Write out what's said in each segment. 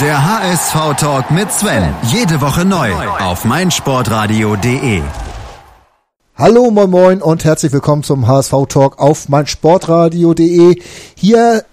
Der HSV-Talk mit Sven. Jede Woche neu auf meinsportradio.de. Hallo, moin moin und herzlich willkommen zum HSV-Talk auf meinsportradio.de. Hier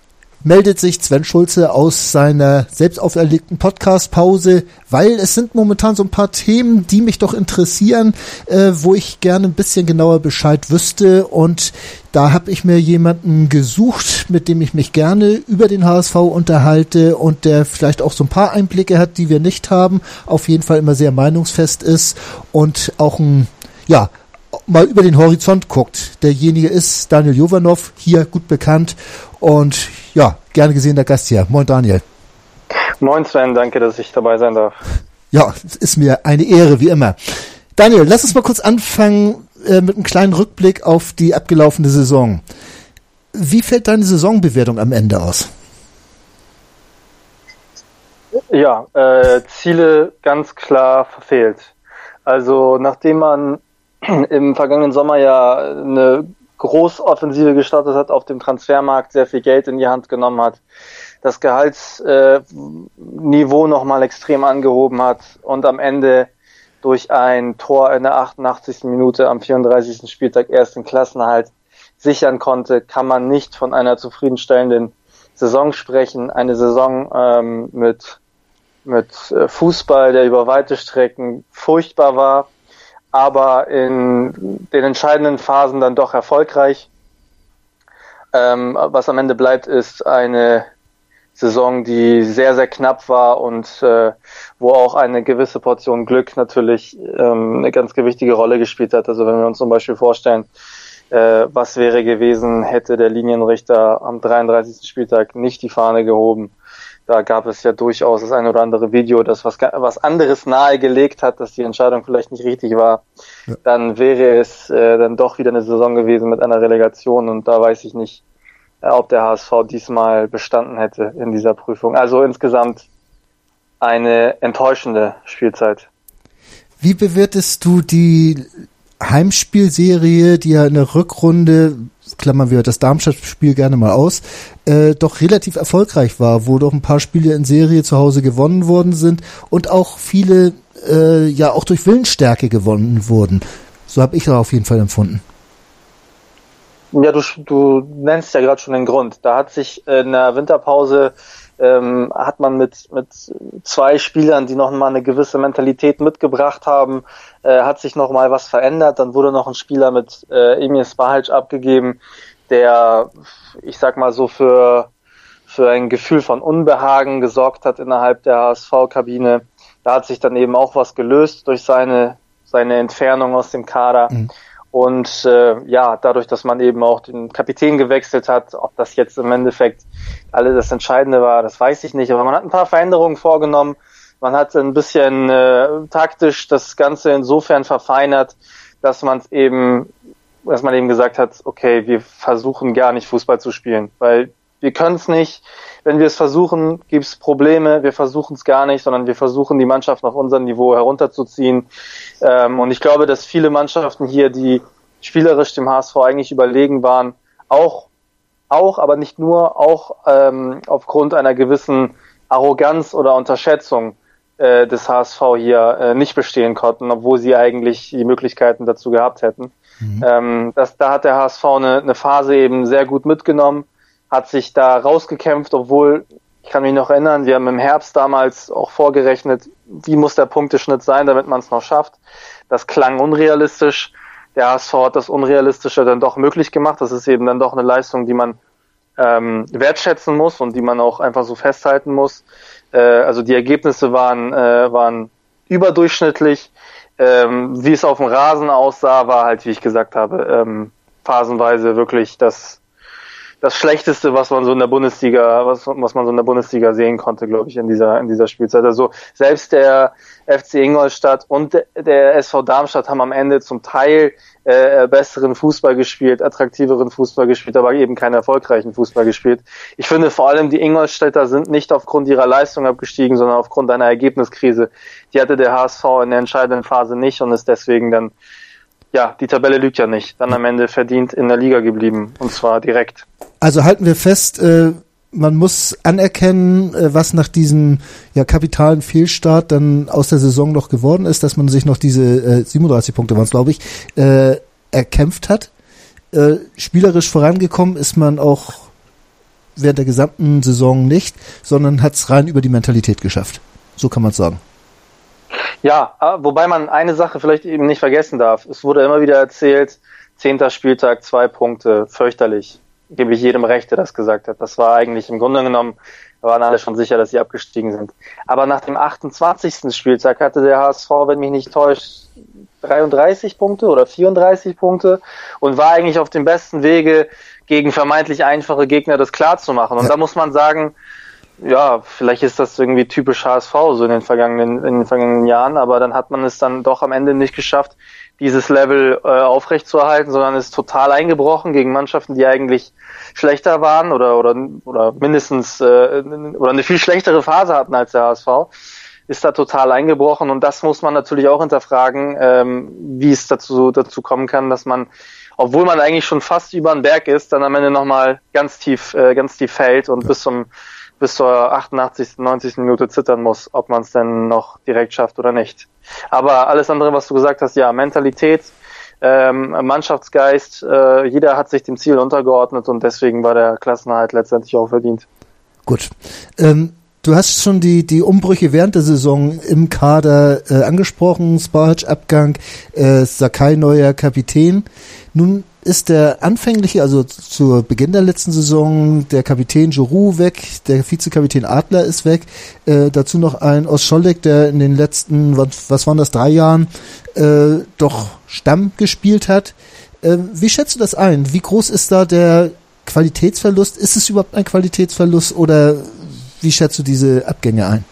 meldet sich Sven Schulze aus seiner selbst auferlegten Podcast-Pause, weil es sind momentan so ein paar Themen, die mich doch interessieren, äh, wo ich gerne ein bisschen genauer Bescheid wüsste und da habe ich mir jemanden gesucht, mit dem ich mich gerne über den HSV unterhalte und der vielleicht auch so ein paar Einblicke hat, die wir nicht haben, auf jeden Fall immer sehr meinungsfest ist und auch ein ja, mal über den Horizont guckt. Derjenige ist Daniel Jovanov, hier gut bekannt und ja, gerne gesehener Gast hier. Moin Daniel. Moin Sven, danke, dass ich dabei sein darf. Ja, es ist mir eine Ehre, wie immer. Daniel, lass uns mal kurz anfangen äh, mit einem kleinen Rückblick auf die abgelaufene Saison. Wie fällt deine Saisonbewertung am Ende aus? Ja, äh, Ziele ganz klar verfehlt. Also nachdem man im vergangenen Sommer ja eine Großoffensive gestartet hat auf dem Transfermarkt, sehr viel Geld in die Hand genommen hat, das Gehaltsniveau äh, nochmal extrem angehoben hat und am Ende durch ein Tor in der 88. Minute am 34. Spieltag ersten Klassenhalt sichern konnte, kann man nicht von einer zufriedenstellenden Saison sprechen. Eine Saison ähm, mit, mit äh, Fußball, der über weite Strecken furchtbar war, aber in den entscheidenden Phasen dann doch erfolgreich. Ähm, was am Ende bleibt, ist eine Saison, die sehr, sehr knapp war und äh, wo auch eine gewisse Portion Glück natürlich ähm, eine ganz gewichtige Rolle gespielt hat. Also wenn wir uns zum Beispiel vorstellen, äh, was wäre gewesen, hätte der Linienrichter am 33. Spieltag nicht die Fahne gehoben da gab es ja durchaus das ein oder andere Video, das was, was anderes nahegelegt hat, dass die Entscheidung vielleicht nicht richtig war. Ja. Dann wäre es äh, dann doch wieder eine Saison gewesen mit einer Relegation und da weiß ich nicht, äh, ob der HSV diesmal bestanden hätte in dieser Prüfung. Also insgesamt eine enttäuschende Spielzeit. Wie bewertest du die Heimspielserie, die ja in der Rückrunde klammern wir das Darmstadt-Spiel gerne mal aus, äh, doch relativ erfolgreich war, wo doch ein paar Spiele in Serie zu Hause gewonnen worden sind und auch viele äh, ja auch durch Willensstärke gewonnen wurden. So habe ich das auf jeden Fall empfunden. Ja, du, du nennst ja gerade schon den Grund. Da hat sich in der Winterpause ähm, hat man mit, mit zwei Spielern, die noch mal eine gewisse Mentalität mitgebracht haben, äh, hat sich noch mal was verändert. Dann wurde noch ein Spieler mit äh, Emil Spahalc abgegeben, der, ich sag mal so, für, für ein Gefühl von Unbehagen gesorgt hat innerhalb der HSV-Kabine. Da hat sich dann eben auch was gelöst durch seine, seine Entfernung aus dem Kader. Mhm. Und äh, ja, dadurch, dass man eben auch den Kapitän gewechselt hat, ob das jetzt im Endeffekt alle das Entscheidende war, das weiß ich nicht. Aber man hat ein paar Veränderungen vorgenommen. Man hat ein bisschen äh, taktisch das Ganze insofern verfeinert, dass man eben, dass man eben gesagt hat, okay, wir versuchen gar nicht Fußball zu spielen, weil wir können es nicht. Wenn wir es versuchen, gibt es Probleme. Wir versuchen es gar nicht, sondern wir versuchen die Mannschaft auf unser Niveau herunterzuziehen. Ähm, und ich glaube, dass viele Mannschaften hier, die spielerisch dem HSV eigentlich überlegen waren, auch, auch, aber nicht nur, auch ähm, aufgrund einer gewissen Arroganz oder Unterschätzung äh, des HSV hier äh, nicht bestehen konnten, obwohl sie eigentlich die Möglichkeiten dazu gehabt hätten. Mhm. Ähm, das, da hat der HSV eine, eine Phase eben sehr gut mitgenommen hat sich da rausgekämpft, obwohl ich kann mich noch erinnern, wir haben im Herbst damals auch vorgerechnet, wie muss der Punkteschnitt sein, damit man es noch schafft. Das klang unrealistisch. Der HSV hat das Unrealistische dann doch möglich gemacht. Das ist eben dann doch eine Leistung, die man ähm, wertschätzen muss und die man auch einfach so festhalten muss. Äh, also die Ergebnisse waren, äh, waren überdurchschnittlich. Ähm, wie es auf dem Rasen aussah, war halt, wie ich gesagt habe, ähm, phasenweise wirklich das das Schlechteste, was man so in der Bundesliga, was, was man so in der Bundesliga sehen konnte, glaube ich, in dieser, in dieser Spielzeit. Also selbst der FC Ingolstadt und der SV Darmstadt haben am Ende zum Teil äh, besseren Fußball gespielt, attraktiveren Fußball gespielt, aber eben keinen erfolgreichen Fußball gespielt. Ich finde vor allem die Ingolstädter sind nicht aufgrund ihrer Leistung abgestiegen, sondern aufgrund einer Ergebniskrise. Die hatte der HSV in der entscheidenden Phase nicht und ist deswegen dann ja, die Tabelle lügt ja nicht. Dann am Ende verdient in der Liga geblieben und zwar direkt. Also halten wir fest, äh, man muss anerkennen, äh, was nach diesem ja kapitalen Fehlstart dann aus der Saison noch geworden ist, dass man sich noch diese äh, 37 Punkte waren es, glaube ich, äh, erkämpft hat. Äh, spielerisch vorangekommen ist man auch während der gesamten Saison nicht, sondern hat es rein über die Mentalität geschafft. So kann man es sagen. Ja, äh, wobei man eine Sache vielleicht eben nicht vergessen darf. Es wurde immer wieder erzählt, zehnter Spieltag, zwei Punkte, fürchterlich gebe ich jedem Recht, der das gesagt hat. Das war eigentlich im Grunde genommen, waren alle schon sicher, dass sie abgestiegen sind. Aber nach dem 28. Spieltag hatte der HSV, wenn mich nicht täuscht, 33 Punkte oder 34 Punkte und war eigentlich auf dem besten Wege, gegen vermeintlich einfache Gegner das klar zu machen. Und ja. da muss man sagen, ja, vielleicht ist das irgendwie typisch HSV so in den vergangenen, in den vergangenen Jahren, aber dann hat man es dann doch am Ende nicht geschafft, dieses Level äh, aufrechtzuerhalten, sondern ist total eingebrochen gegen Mannschaften, die eigentlich schlechter waren oder oder oder mindestens äh, oder eine viel schlechtere Phase hatten als der HSV, ist da total eingebrochen und das muss man natürlich auch hinterfragen, ähm, wie es dazu dazu kommen kann, dass man obwohl man eigentlich schon fast über den Berg ist, dann am Ende nochmal ganz tief, äh, ganz tief fällt und ja. bis zum bis zur 88., 90. Minute zittern muss, ob man es denn noch direkt schafft oder nicht. Aber alles andere, was du gesagt hast, ja, Mentalität, ähm, Mannschaftsgeist, äh, jeder hat sich dem Ziel untergeordnet und deswegen war der Klassenhalt letztendlich auch verdient. Gut. Ähm, du hast schon die, die Umbrüche während der Saison im Kader äh, angesprochen, Sparge Abgang, äh, Sakai neuer Kapitän. Nun ist der anfängliche, also zu Beginn der letzten Saison, der Kapitän Giroud weg, der Vizekapitän Adler ist weg, äh, dazu noch ein Oscholek, der in den letzten, was, was waren das, drei Jahren äh, doch Stamm gespielt hat. Äh, wie schätzt du das ein? Wie groß ist da der Qualitätsverlust? Ist es überhaupt ein Qualitätsverlust oder wie schätzt du diese Abgänge ein?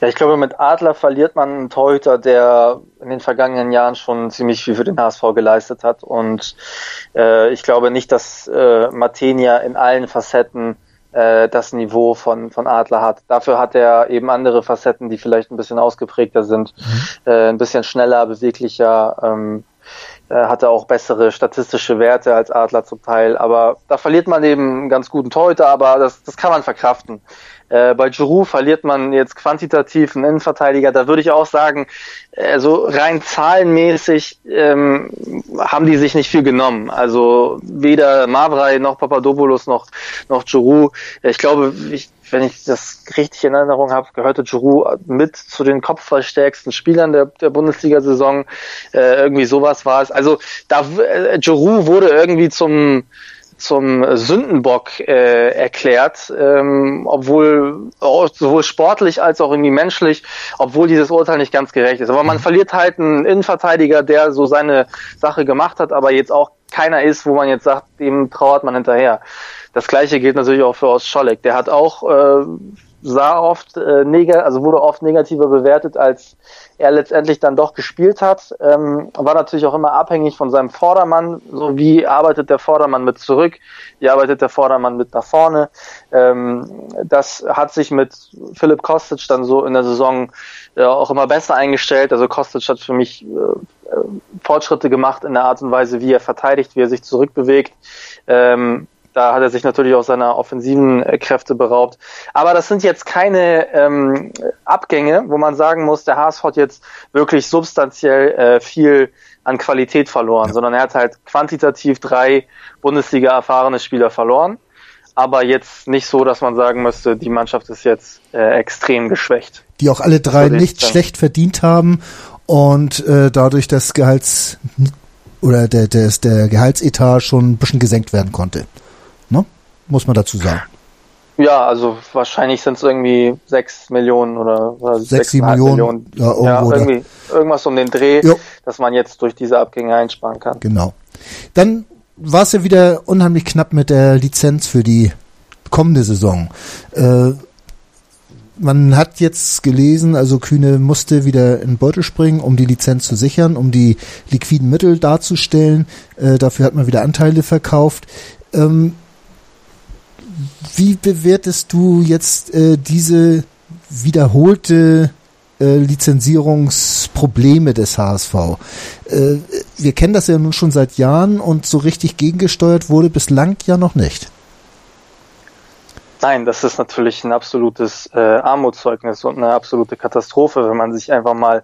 Ja, ich glaube, mit Adler verliert man einen Torhüter, der in den vergangenen Jahren schon ziemlich viel für den HSV geleistet hat. Und äh, ich glaube nicht, dass äh, Matenia in allen Facetten äh, das Niveau von, von Adler hat. Dafür hat er eben andere Facetten, die vielleicht ein bisschen ausgeprägter sind, mhm. äh, ein bisschen schneller, beweglicher. Ähm, äh, hatte auch bessere statistische Werte als Adler zum Teil, aber da verliert man eben einen ganz guten Torhüter, aber das, das kann man verkraften. Äh, bei Giroud verliert man jetzt quantitativ einen Innenverteidiger. Da würde ich auch sagen, also rein zahlenmäßig ähm, haben die sich nicht viel genommen. Also weder Mavrai noch Papadopoulos noch noch Giroud. Ich glaube, ich, wenn ich das richtig in Erinnerung habe, gehörte Giroud mit zu den kopfverstärksten Spielern der, der Bundesliga-Saison. Äh, irgendwie sowas war es. Also da äh, Giroud wurde irgendwie zum zum Sündenbock äh, erklärt, ähm, obwohl sowohl sportlich als auch irgendwie menschlich, obwohl dieses Urteil nicht ganz gerecht ist. Aber man mhm. verliert halt einen Innenverteidiger, der so seine Sache gemacht hat, aber jetzt auch keiner ist, wo man jetzt sagt, dem trauert man hinterher. Das gleiche gilt natürlich auch für Ost Scholleck. Der hat auch äh, sah oft äh, neg also wurde oft negativer bewertet, als er letztendlich dann doch gespielt hat. Ähm, war natürlich auch immer abhängig von seinem Vordermann. So wie arbeitet der Vordermann mit zurück, wie arbeitet der Vordermann mit nach vorne. Ähm, das hat sich mit Philipp Kostic dann so in der Saison äh, auch immer besser eingestellt. Also Kostic hat für mich äh, äh Fortschritte gemacht in der Art und Weise, wie er verteidigt, wie er sich zurückbewegt. Ähm, da hat er sich natürlich auch seiner offensiven äh, Kräfte beraubt. Aber das sind jetzt keine ähm, Abgänge, wo man sagen muss, der HSV hat jetzt wirklich substanziell äh, viel an Qualität verloren, ja. sondern er hat halt quantitativ drei Bundesliga erfahrene Spieler verloren. Aber jetzt nicht so, dass man sagen müsste, die Mannschaft ist jetzt äh, extrem geschwächt. Die auch alle drei nicht schlecht verdient haben und äh, dadurch das Gehalts oder der, der, der Gehaltsetat schon ein bisschen gesenkt werden konnte? Muss man dazu sagen. Ja, also wahrscheinlich sind es irgendwie sechs Millionen oder, oder sechs, sieben Millionen. Millionen. Ja, ja irgendwie, irgendwas um den Dreh, jo. dass man jetzt durch diese Abgänge einsparen kann. Genau. Dann war es ja wieder unheimlich knapp mit der Lizenz für die kommende Saison. Äh, man hat jetzt gelesen, also Kühne musste wieder in den Beutel springen, um die Lizenz zu sichern, um die liquiden Mittel darzustellen. Äh, dafür hat man wieder Anteile verkauft. Ähm, wie bewertest du jetzt äh, diese wiederholte äh, Lizenzierungsprobleme des HSV? Äh, wir kennen das ja nun schon seit Jahren und so richtig gegengesteuert wurde bislang ja noch nicht. Nein, das ist natürlich ein absolutes äh, Armutszeugnis und eine absolute Katastrophe, wenn man sich einfach mal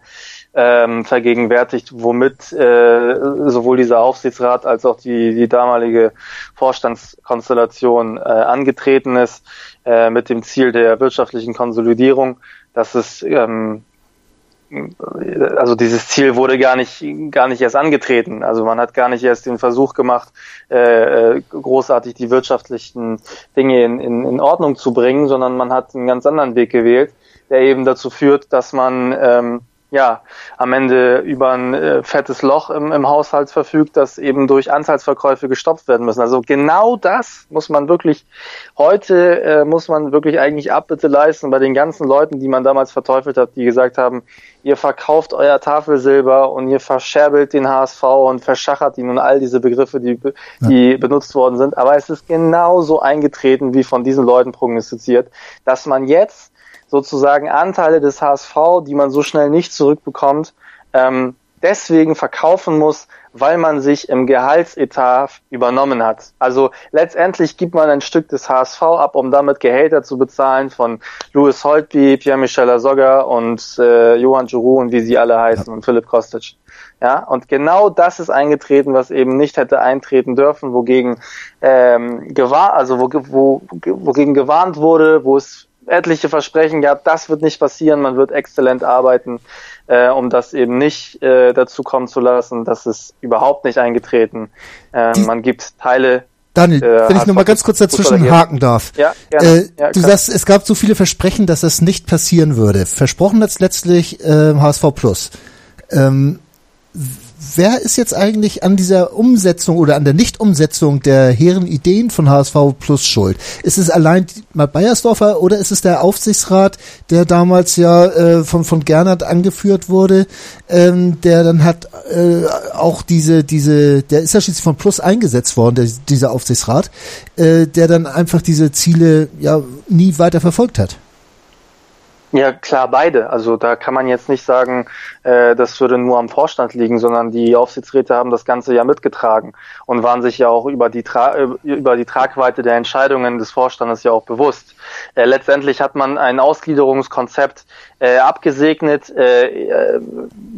ähm, vergegenwärtigt, womit äh, sowohl dieser Aufsichtsrat als auch die, die damalige Vorstandskonstellation äh, angetreten ist, äh, mit dem Ziel der wirtschaftlichen Konsolidierung. dass es ähm, also dieses Ziel wurde gar nicht gar nicht erst angetreten. Also man hat gar nicht erst den Versuch gemacht, äh, äh, großartig die wirtschaftlichen Dinge in, in, in Ordnung zu bringen, sondern man hat einen ganz anderen Weg gewählt, der eben dazu führt, dass man ähm, ja, am Ende über ein äh, fettes Loch im, im Haushalt verfügt, das eben durch Anteilsverkäufe gestopft werden müssen. Also genau das muss man wirklich, heute äh, muss man wirklich eigentlich Abbitte leisten bei den ganzen Leuten, die man damals verteufelt hat, die gesagt haben, ihr verkauft euer Tafelsilber und ihr verscherbelt den HSV und verschachert ihn und all diese Begriffe, die, die ja. benutzt worden sind. Aber es ist genauso eingetreten, wie von diesen Leuten prognostiziert, dass man jetzt sozusagen Anteile des HSV, die man so schnell nicht zurückbekommt, ähm, deswegen verkaufen muss, weil man sich im Gehaltsetat übernommen hat. Also letztendlich gibt man ein Stück des HSV ab, um damit Gehälter zu bezahlen von Louis Holtby, Pierre-Michel Azogga und äh, Johann Giroud und wie sie alle heißen ja. und Philipp Kostic. Ja, und genau das ist eingetreten, was eben nicht hätte eintreten dürfen, wogegen ähm, gewahr, also wo, wo, wogegen gewarnt wurde, wo es etliche Versprechen gehabt, das wird nicht passieren, man wird exzellent arbeiten, äh, um das eben nicht äh, dazu kommen zu lassen. Das ist überhaupt nicht eingetreten. Äh, man gibt Teile. Daniel, äh, wenn ich noch mal ganz kurz dazwischen haken darf. Ja, gerne. Äh, ja, du sagst, es gab so viele Versprechen, dass das nicht passieren würde. Versprochen hat letztlich HSV Plus. Ähm, wer ist jetzt eigentlich an dieser Umsetzung oder an der Nichtumsetzung der hehren Ideen von HSV Plus schuld? Ist es allein mal Bayersdorfer oder ist es der Aufsichtsrat, der damals ja äh, von, von Gernert angeführt wurde, ähm, der dann hat äh, auch diese, diese, der ist ja schließlich von Plus eingesetzt worden, der, dieser Aufsichtsrat, äh, der dann einfach diese Ziele ja nie weiter verfolgt hat? Ja, klar, beide. Also da kann man jetzt nicht sagen, äh, das würde nur am Vorstand liegen, sondern die Aufsichtsräte haben das Ganze ja mitgetragen und waren sich ja auch über die, Tra äh, über die Tragweite der Entscheidungen des Vorstandes ja auch bewusst. Äh, letztendlich hat man ein Ausgliederungskonzept äh, abgesegnet. Äh, äh,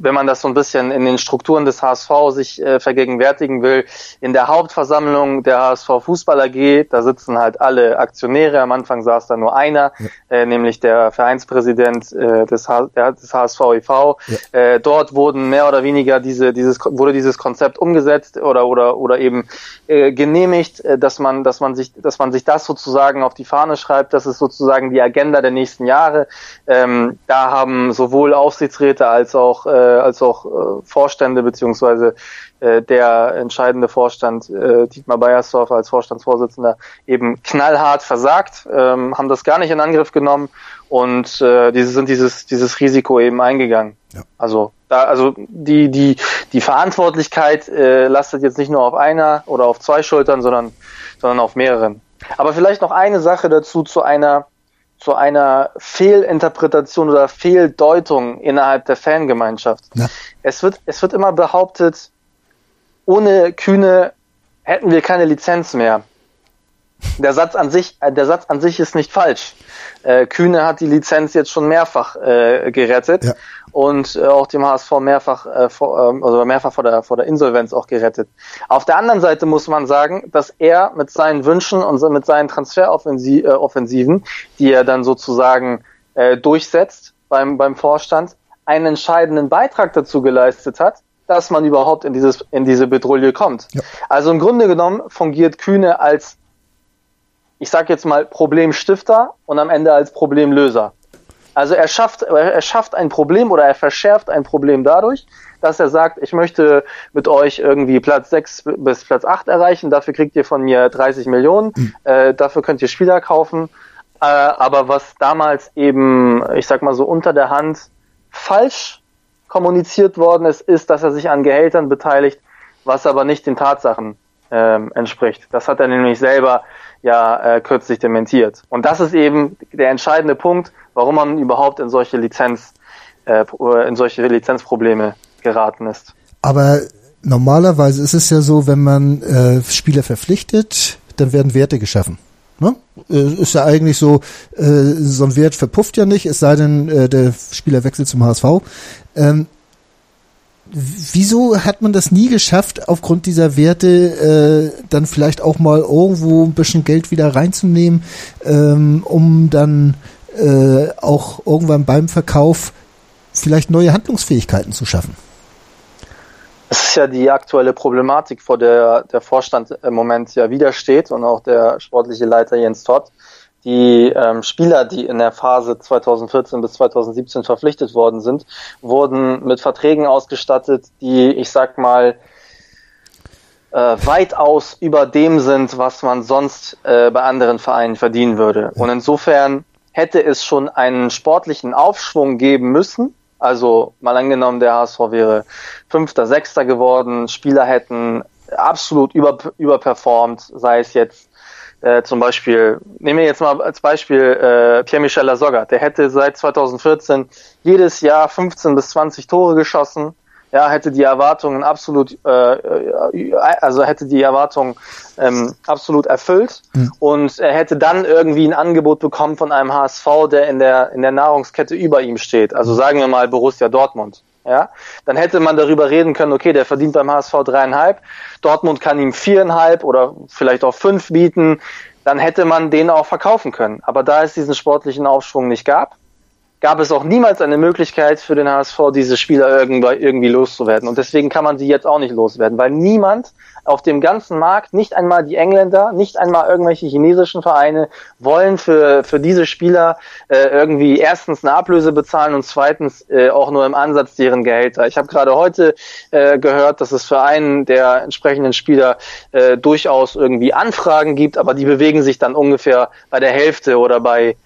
wenn man das so ein bisschen in den Strukturen des HSV sich äh, vergegenwärtigen will, in der Hauptversammlung der HSV Fußball AG, da sitzen halt alle Aktionäre. Am Anfang saß da nur einer, ja. äh, nämlich der Vereinspräsident äh, des, H der, des HSV e.V. Ja. Äh, dort wurden mehr oder weniger diese, dieses, wurde dieses Konzept umgesetzt oder, oder, oder eben äh, genehmigt, äh, dass man, dass man sich, dass man sich das sozusagen auf die Fahne schreibt. Das ist sozusagen die Agenda der nächsten Jahre. Ähm, da haben sowohl Aufsichtsräte als auch, äh, als auch äh, Vorstände beziehungsweise äh, der entscheidende Vorstand äh, Dietmar Beiersdorf als Vorstandsvorsitzender eben knallhart versagt, ähm, haben das gar nicht in Angriff genommen und äh, diese sind dieses dieses Risiko eben eingegangen. Ja. Also da also die die die Verantwortlichkeit äh, lastet jetzt nicht nur auf einer oder auf zwei Schultern, sondern sondern auf mehreren. Aber vielleicht noch eine Sache dazu zu einer zu einer Fehlinterpretation oder Fehldeutung innerhalb der Fangemeinschaft. Ja. Es wird, es wird immer behauptet, ohne Kühne hätten wir keine Lizenz mehr. Der Satz an sich, äh, der Satz an sich ist nicht falsch. Äh, Kühne hat die Lizenz jetzt schon mehrfach äh, gerettet. Ja und äh, auch dem HSV mehrfach, äh, vor, äh, also mehrfach vor der, vor der Insolvenz auch gerettet. Auf der anderen Seite muss man sagen, dass er mit seinen Wünschen und mit seinen Transferoffensiven, äh, die er dann sozusagen äh, durchsetzt beim, beim Vorstand, einen entscheidenden Beitrag dazu geleistet hat, dass man überhaupt in dieses in diese Bedrohung kommt. Ja. Also im Grunde genommen fungiert Kühne als ich sage jetzt mal Problemstifter und am Ende als Problemlöser. Also er schafft, er schafft ein Problem oder er verschärft ein Problem dadurch, dass er sagt, ich möchte mit euch irgendwie Platz 6 bis Platz 8 erreichen, dafür kriegt ihr von mir 30 Millionen, mhm. äh, dafür könnt ihr Spieler kaufen. Äh, aber was damals eben, ich sag mal so unter der Hand falsch kommuniziert worden ist, ist, dass er sich an Gehältern beteiligt, was aber nicht den Tatsachen ähm, entspricht. Das hat er nämlich selber ja äh, kürzlich dementiert. Und das ist eben der entscheidende Punkt, warum man überhaupt in solche Lizenz, äh, in solche Lizenzprobleme geraten ist. Aber normalerweise ist es ja so, wenn man äh, Spieler verpflichtet, dann werden Werte geschaffen. Ne? Äh, ist ja eigentlich so, äh, so ein Wert verpufft ja nicht, es sei denn, äh, der Spieler wechselt zum HSV. Ähm, wieso hat man das nie geschafft, aufgrund dieser Werte äh, dann vielleicht auch mal irgendwo ein bisschen Geld wieder reinzunehmen, ähm, um dann äh, auch irgendwann beim Verkauf vielleicht neue Handlungsfähigkeiten zu schaffen? Das ist ja die aktuelle Problematik, vor der der Vorstand im Moment ja widersteht und auch der sportliche Leiter Jens Todd. Die ähm, Spieler, die in der Phase 2014 bis 2017 verpflichtet worden sind, wurden mit Verträgen ausgestattet, die, ich sag mal, äh, weitaus über dem sind, was man sonst äh, bei anderen Vereinen verdienen würde. Und insofern hätte es schon einen sportlichen Aufschwung geben müssen, also mal angenommen, der HSV wäre Fünfter, Sechster geworden, Spieler hätten absolut über, überperformt, sei es jetzt äh, zum Beispiel, nehmen wir jetzt mal als Beispiel äh, Pierre-Michel Lasogga, der hätte seit 2014 jedes Jahr 15 bis 20 Tore geschossen, ja, hätte die Erwartungen absolut, äh, äh, also hätte die Erwartungen ähm, absolut erfüllt mhm. und er hätte dann irgendwie ein Angebot bekommen von einem HSV, der in der in der Nahrungskette über ihm steht. Also sagen wir mal Borussia Dortmund. Ja, dann hätte man darüber reden können, okay, der verdient beim HSV dreieinhalb, Dortmund kann ihm viereinhalb oder vielleicht auch fünf bieten, dann hätte man den auch verkaufen können. Aber da es diesen sportlichen Aufschwung nicht gab, gab es auch niemals eine Möglichkeit für den HSV, diese Spieler irgendwie, loszuwerden. Und deswegen kann man sie jetzt auch nicht loswerden, weil niemand auf dem ganzen Markt, nicht einmal die Engländer, nicht einmal irgendwelche chinesischen Vereine wollen für, für diese Spieler äh, irgendwie erstens eine Ablöse bezahlen und zweitens äh, auch nur im Ansatz deren Gehälter. Ich habe gerade heute äh, gehört, dass es für einen der entsprechenden Spieler äh, durchaus irgendwie Anfragen gibt, aber die bewegen sich dann ungefähr bei der Hälfte oder bei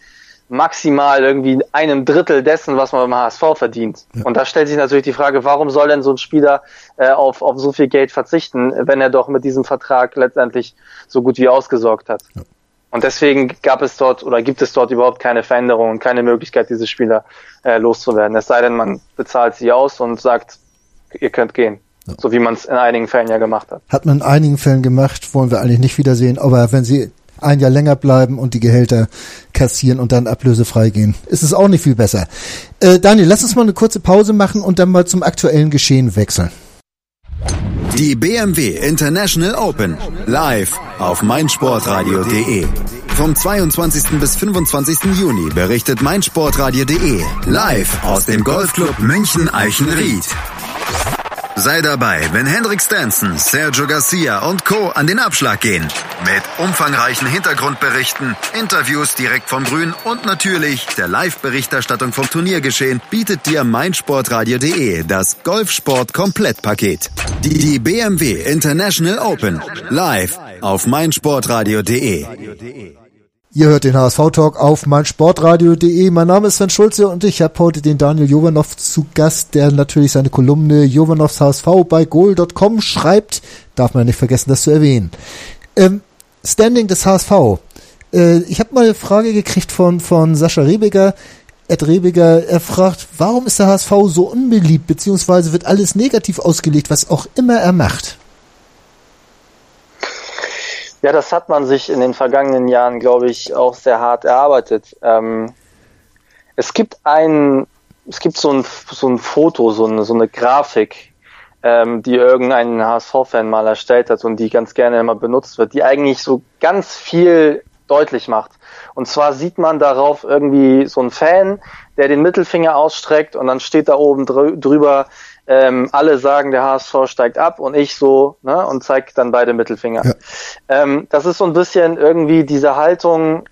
maximal irgendwie einem Drittel dessen, was man beim HSV verdient. Ja. Und da stellt sich natürlich die Frage, warum soll denn so ein Spieler äh, auf, auf so viel Geld verzichten, wenn er doch mit diesem Vertrag letztendlich so gut wie ausgesorgt hat. Ja. Und deswegen gab es dort oder gibt es dort überhaupt keine Veränderung und keine Möglichkeit, diese Spieler äh, loszuwerden. Es sei denn, man bezahlt sie aus und sagt, ihr könnt gehen. So wie man es in einigen Fällen ja gemacht hat. Hat man in einigen Fällen gemacht, wollen wir eigentlich nicht wiedersehen. Aber wenn sie ein Jahr länger bleiben und die Gehälter kassieren und dann ablösefrei gehen. Ist es auch nicht viel besser. Äh, Daniel, lass uns mal eine kurze Pause machen und dann mal zum aktuellen Geschehen wechseln. Die BMW International Open live auf meinsportradio.de. Vom 22. bis 25. Juni berichtet meinsportradio.de live aus dem Golfclub München Eichenried. Sei dabei, wenn Hendrik Stenson, Sergio Garcia und Co. an den Abschlag gehen. Mit umfangreichen Hintergrundberichten, Interviews direkt vom Grün und natürlich der Live-Berichterstattung vom Turniergeschehen bietet dir meinsportradio.de das Golfsport-Komplettpaket. Die BMW International Open. Live auf meinsportradio.de. Ihr hört den HSV-Talk auf meinsportradio.de. Mein Name ist Sven Schulze und ich habe heute den Daniel Jovanov zu Gast, der natürlich seine Kolumne Jovanovs HSV bei goal.com schreibt. Darf man nicht vergessen, das zu erwähnen. Ähm, Standing des HSV. Äh, ich habe mal eine Frage gekriegt von, von Sascha Rebiger. Ed Rebiger, er fragt, warum ist der HSV so unbeliebt, beziehungsweise wird alles negativ ausgelegt, was auch immer er macht? Ja, das hat man sich in den vergangenen Jahren, glaube ich, auch sehr hart erarbeitet. Ähm, es gibt ein, es gibt so ein, so ein Foto, so eine, so eine Grafik, ähm, die irgendein HSV-Fan mal erstellt hat und die ganz gerne immer benutzt wird, die eigentlich so ganz viel deutlich macht. Und zwar sieht man darauf irgendwie so einen Fan, der den Mittelfinger ausstreckt und dann steht da oben drüber, ähm, alle sagen, der HSV steigt ab und ich so, ne, und zeig dann beide Mittelfinger. Ja. Ähm, das ist so ein bisschen irgendwie diese Haltung,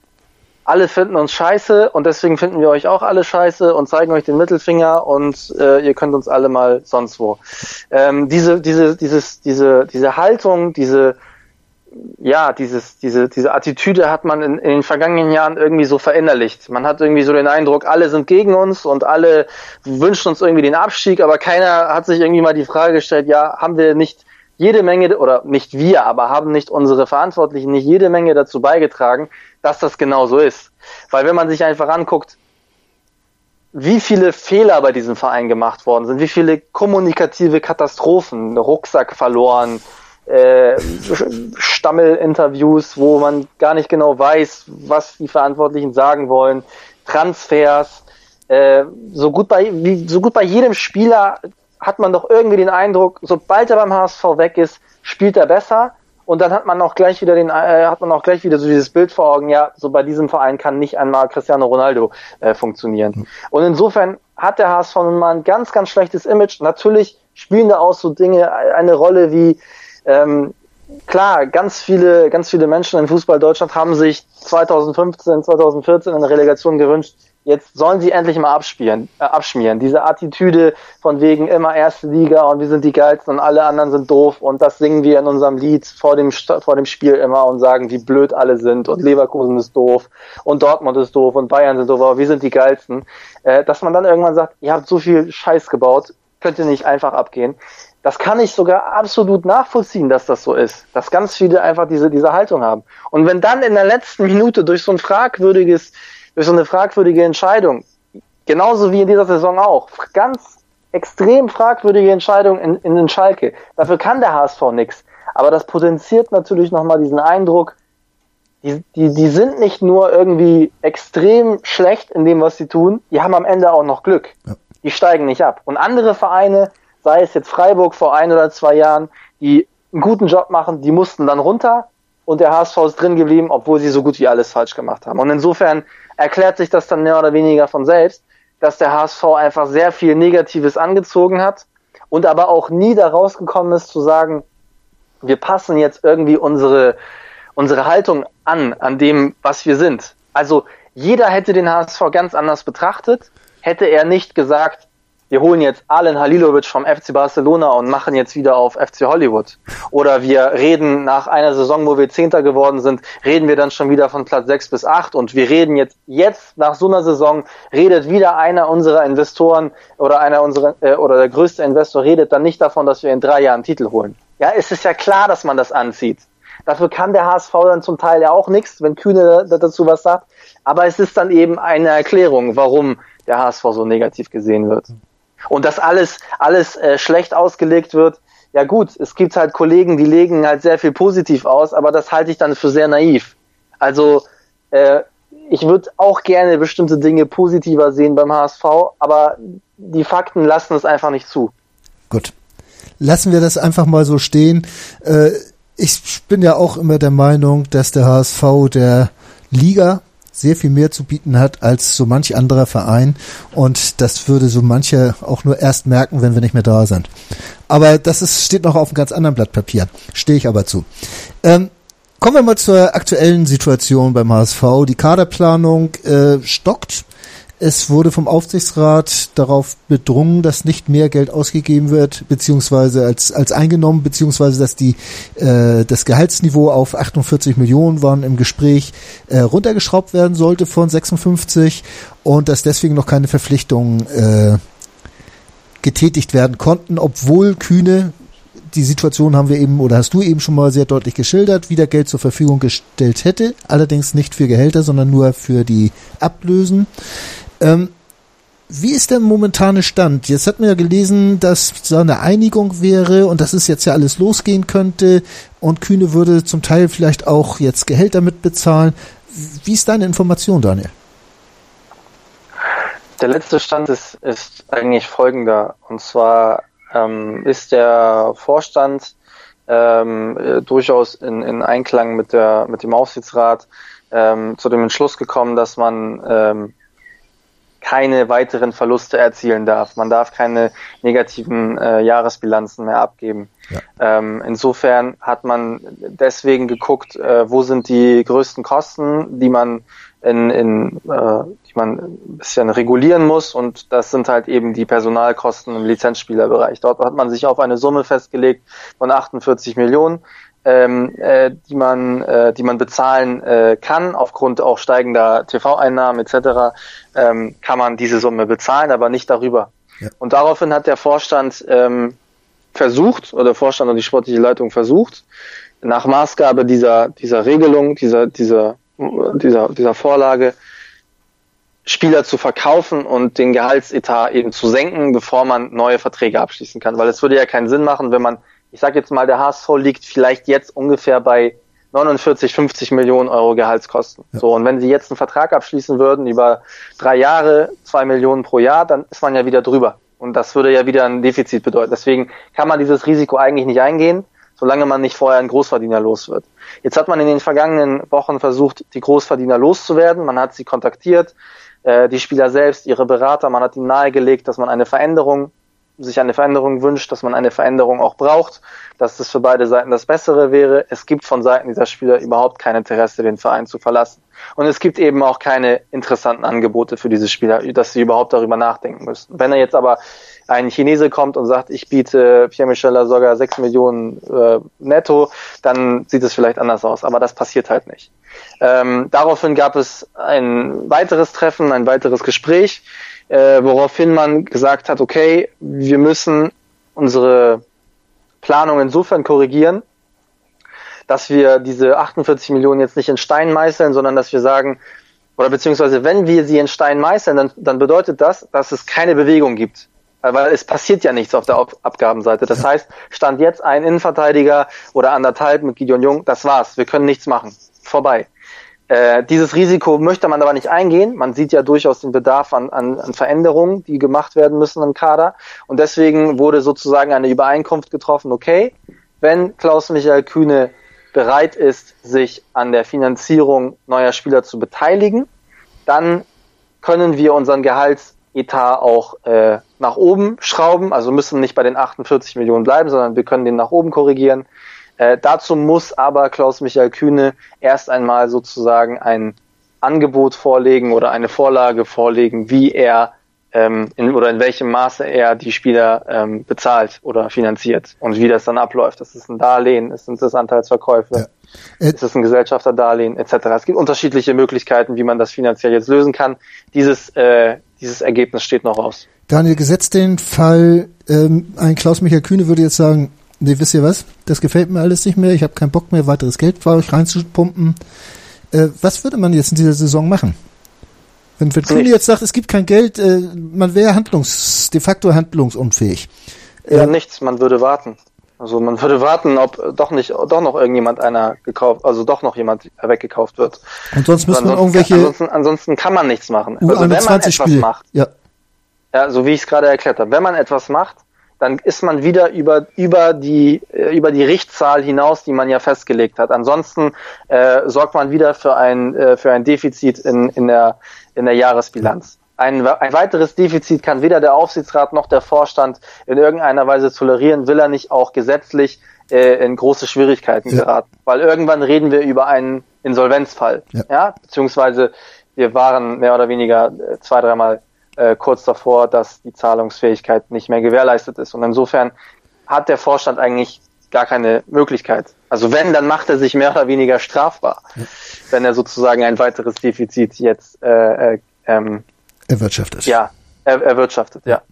alle finden uns scheiße und deswegen finden wir euch auch alle scheiße und zeigen euch den Mittelfinger und äh, ihr könnt uns alle mal sonst wo. Ähm, diese, diese, dieses, diese, diese Haltung, diese ja, dieses, diese, diese Attitüde hat man in, in den vergangenen Jahren irgendwie so verinnerlicht. Man hat irgendwie so den Eindruck, alle sind gegen uns und alle wünschen uns irgendwie den Abstieg, aber keiner hat sich irgendwie mal die Frage gestellt, ja, haben wir nicht jede Menge, oder nicht wir, aber haben nicht unsere Verantwortlichen nicht jede Menge dazu beigetragen, dass das genau so ist. Weil wenn man sich einfach anguckt, wie viele Fehler bei diesem Verein gemacht worden sind, wie viele kommunikative Katastrophen, Rucksack verloren, äh, Stammelinterviews, wo man gar nicht genau weiß, was die Verantwortlichen sagen wollen, Transfers, äh, so gut bei wie, so gut bei jedem Spieler hat man doch irgendwie den Eindruck, sobald er beim HSV weg ist, spielt er besser und dann hat man auch gleich wieder den äh, hat man auch gleich wieder so dieses Bild vor Augen, ja, so bei diesem Verein kann nicht einmal Cristiano Ronaldo äh, funktionieren. Und insofern hat der HSV nun mal ein ganz ganz schlechtes Image. Natürlich spielen da auch so Dinge eine Rolle wie ähm, klar, ganz viele, ganz viele Menschen in Fußball Deutschland haben sich 2015, 2014 in der Relegation gewünscht, jetzt sollen sie endlich mal abspielen, äh, abschmieren. Diese Attitüde von wegen immer erste Liga und wir sind die geilsten und alle anderen sind doof und das singen wir in unserem Lied vor dem, vor dem Spiel immer und sagen, wie blöd alle sind und Leverkusen ist doof und Dortmund ist doof und Bayern sind doof, aber wir sind die geilsten. Äh, dass man dann irgendwann sagt, ihr habt so viel Scheiß gebaut, könnt ihr nicht einfach abgehen. Das kann ich sogar absolut nachvollziehen, dass das so ist, dass ganz viele einfach diese, diese Haltung haben. Und wenn dann in der letzten Minute durch so ein fragwürdiges durch so eine fragwürdige Entscheidung, genauso wie in dieser Saison auch, ganz extrem fragwürdige Entscheidung in, in den Schalke. Dafür kann der HSV nichts. Aber das potenziert natürlich nochmal diesen Eindruck, die, die, die sind nicht nur irgendwie extrem schlecht in dem, was sie tun, die haben am Ende auch noch Glück. Ja. Die steigen nicht ab. Und andere Vereine, sei es jetzt Freiburg vor ein oder zwei Jahren, die einen guten Job machen, die mussten dann runter und der HSV ist drin geblieben, obwohl sie so gut wie alles falsch gemacht haben. Und insofern erklärt sich das dann mehr oder weniger von selbst, dass der HSV einfach sehr viel Negatives angezogen hat und aber auch nie da rausgekommen ist zu sagen, wir passen jetzt irgendwie unsere, unsere Haltung an, an dem, was wir sind. Also jeder hätte den HSV ganz anders betrachtet, hätte er nicht gesagt, wir holen jetzt Alen Halilovic vom FC Barcelona und machen jetzt wieder auf FC Hollywood. Oder wir reden nach einer Saison, wo wir Zehnter geworden sind, reden wir dann schon wieder von Platz sechs bis acht und wir reden jetzt, jetzt nach so einer Saison, redet wieder einer unserer Investoren oder einer unserer, äh, oder der größte Investor redet dann nicht davon, dass wir in drei Jahren Titel holen. Ja, es ist ja klar, dass man das anzieht. Dafür kann der HSV dann zum Teil ja auch nichts, wenn Kühne dazu was sagt. Aber es ist dann eben eine Erklärung, warum der HSV so negativ gesehen wird und das alles, alles äh, schlecht ausgelegt wird, ja gut, es gibt halt Kollegen, die legen halt sehr viel positiv aus, aber das halte ich dann für sehr naiv. Also äh, ich würde auch gerne bestimmte Dinge positiver sehen beim HSV, aber die Fakten lassen es einfach nicht zu. Gut. Lassen wir das einfach mal so stehen. Äh, ich bin ja auch immer der Meinung, dass der HSV der Liga sehr viel mehr zu bieten hat als so manch anderer Verein und das würde so mancher auch nur erst merken, wenn wir nicht mehr da sind. Aber das ist, steht noch auf einem ganz anderen Blatt Papier. Stehe ich aber zu. Ähm, kommen wir mal zur aktuellen Situation beim HSV. Die Kaderplanung äh, stockt. Es wurde vom Aufsichtsrat darauf bedrungen, dass nicht mehr Geld ausgegeben wird, beziehungsweise als, als eingenommen, beziehungsweise dass die, äh, das Gehaltsniveau auf 48 Millionen waren im Gespräch äh, runtergeschraubt werden sollte von 56 und dass deswegen noch keine Verpflichtungen äh, getätigt werden konnten, obwohl Kühne die Situation haben wir eben oder hast du eben schon mal sehr deutlich geschildert, wieder Geld zur Verfügung gestellt hätte, allerdings nicht für Gehälter, sondern nur für die Ablösen. Ähm, wie ist der momentane Stand? Jetzt hat man ja gelesen, dass so eine Einigung wäre und dass es jetzt ja alles losgehen könnte und Kühne würde zum Teil vielleicht auch jetzt Gehälter mitbezahlen. Wie ist deine Information, Daniel? Der letzte Stand ist, ist eigentlich folgender. Und zwar ähm, ist der Vorstand ähm, äh, durchaus in, in Einklang mit, der, mit dem Aufsichtsrat ähm, zu dem Entschluss gekommen, dass man ähm, keine weiteren Verluste erzielen darf. Man darf keine negativen äh, Jahresbilanzen mehr abgeben. Ja. Ähm, insofern hat man deswegen geguckt, äh, wo sind die größten Kosten, die man in, in äh, die man ein bisschen regulieren muss und das sind halt eben die Personalkosten im Lizenzspielerbereich. Dort hat man sich auf eine Summe festgelegt von 48 Millionen ähm, äh, die man, äh, die man bezahlen äh, kann aufgrund auch steigender TV-Einnahmen etc. Ähm, kann man diese Summe bezahlen, aber nicht darüber. Ja. Und daraufhin hat der Vorstand ähm, versucht oder der Vorstand und die sportliche Leitung versucht nach Maßgabe dieser dieser Regelung dieser dieser dieser dieser Vorlage Spieler zu verkaufen und den Gehaltsetat eben zu senken, bevor man neue Verträge abschließen kann. Weil es würde ja keinen Sinn machen, wenn man Ich sage jetzt mal, der HSV liegt vielleicht jetzt ungefähr bei 49, 50 Millionen Euro Gehaltskosten. Ja. So, und wenn sie jetzt einen Vertrag abschließen würden über drei Jahre, zwei Millionen pro Jahr, dann ist man ja wieder drüber. Und das würde ja wieder ein Defizit bedeuten. Deswegen kann man dieses Risiko eigentlich nicht eingehen, solange man nicht vorher ein Großverdiener los wird. Jetzt hat man in den vergangenen Wochen versucht, die Großverdiener loszuwerden. Man hat sie kontaktiert, äh, die Spieler selbst, ihre Berater. Man hat ihnen nahegelegt, dass man eine Veränderung sich eine Veränderung wünscht, dass man eine Veränderung auch braucht, dass das für beide Seiten das Bessere wäre. Es gibt von Seiten dieser Spieler überhaupt kein Interesse, den Verein zu verlassen. Und es gibt eben auch keine interessanten Angebote für diese Spieler, dass sie überhaupt darüber nachdenken müssen. Wenn er jetzt aber ein Chinese kommt und sagt, ich biete Pierre-Michel sogar sechs Millionen äh, netto, dann sieht es vielleicht anders aus. Aber das passiert halt nicht. Ähm, daraufhin gab es ein weiteres Treffen, ein weiteres Gespräch äh, woraufhin man gesagt hat, okay, wir müssen unsere Planung insofern korrigieren, dass wir diese 48 Millionen jetzt nicht in Stein meißeln, sondern dass wir sagen, oder beziehungsweise wenn wir sie in Stein meißeln, dann, dann bedeutet das, dass es keine Bewegung gibt. Weil es passiert ja nichts auf der Abgabenseite. Das heißt, stand jetzt ein Innenverteidiger oder anderthalb mit Gideon Jung, das war's. Wir können nichts machen. Vorbei. Äh, dieses Risiko möchte man aber nicht eingehen. Man sieht ja durchaus den Bedarf an, an, an Veränderungen, die gemacht werden müssen im Kader. Und deswegen wurde sozusagen eine Übereinkunft getroffen, okay, wenn Klaus-Michael Kühne bereit ist, sich an der Finanzierung neuer Spieler zu beteiligen, dann können wir unseren Gehaltsetat auch äh, nach oben schrauben, also müssen nicht bei den 48 Millionen bleiben, sondern wir können den nach oben korrigieren. Äh, dazu muss aber Klaus-Michael Kühne erst einmal sozusagen ein Angebot vorlegen oder eine Vorlage vorlegen, wie er ähm, in, oder in welchem Maße er die Spieler ähm, bezahlt oder finanziert und wie das dann abläuft. Das ist ein Darlehen, sind das Anteilsverkäufe, ja. ist es ein Gesellschafterdarlehen etc. Es gibt unterschiedliche Möglichkeiten, wie man das finanziell jetzt lösen kann. Dieses, äh, dieses Ergebnis steht noch aus. Daniel, gesetzt den Fall, ähm, ein Klaus-Michael Kühne würde jetzt sagen, nee, wisst ihr was? Das gefällt mir alles nicht mehr. Ich habe keinen Bock mehr, weiteres Geld bei euch reinzupumpen. Äh, was würde man jetzt in dieser Saison machen? Wenn, Kühne jetzt sagt, es gibt kein Geld, äh, man wäre handlungs, de facto handlungsunfähig. Ja, äh, nichts, man würde warten. Also man würde warten, ob doch nicht, doch noch irgendjemand einer gekauft, also doch noch jemand weggekauft wird. Und sonst müssen wir irgendwelche. Ansonsten, ansonsten kann man nichts machen. Also wenn man etwas Spiele. macht, ja. ja, so wie ich es gerade erklärt habe, wenn man etwas macht, dann ist man wieder über, über, die, äh, über die Richtzahl hinaus, die man ja festgelegt hat. Ansonsten äh, sorgt man wieder für ein, äh, für ein Defizit in, in, der, in der Jahresbilanz. Ein, ein weiteres Defizit kann weder der Aufsichtsrat noch der Vorstand in irgendeiner Weise tolerieren, will er nicht auch gesetzlich äh, in große Schwierigkeiten ja. geraten. Weil irgendwann reden wir über einen Insolvenzfall. Ja. ja, beziehungsweise wir waren mehr oder weniger äh, zwei, dreimal äh, kurz davor, dass die Zahlungsfähigkeit nicht mehr gewährleistet ist. Und insofern hat der Vorstand eigentlich gar keine Möglichkeit. Also wenn, dann macht er sich mehr oder weniger strafbar, ja. wenn er sozusagen ein weiteres Defizit jetzt äh, äh, ähm, erwirtschaftet. Ja, er, erwirtschaftet, ja.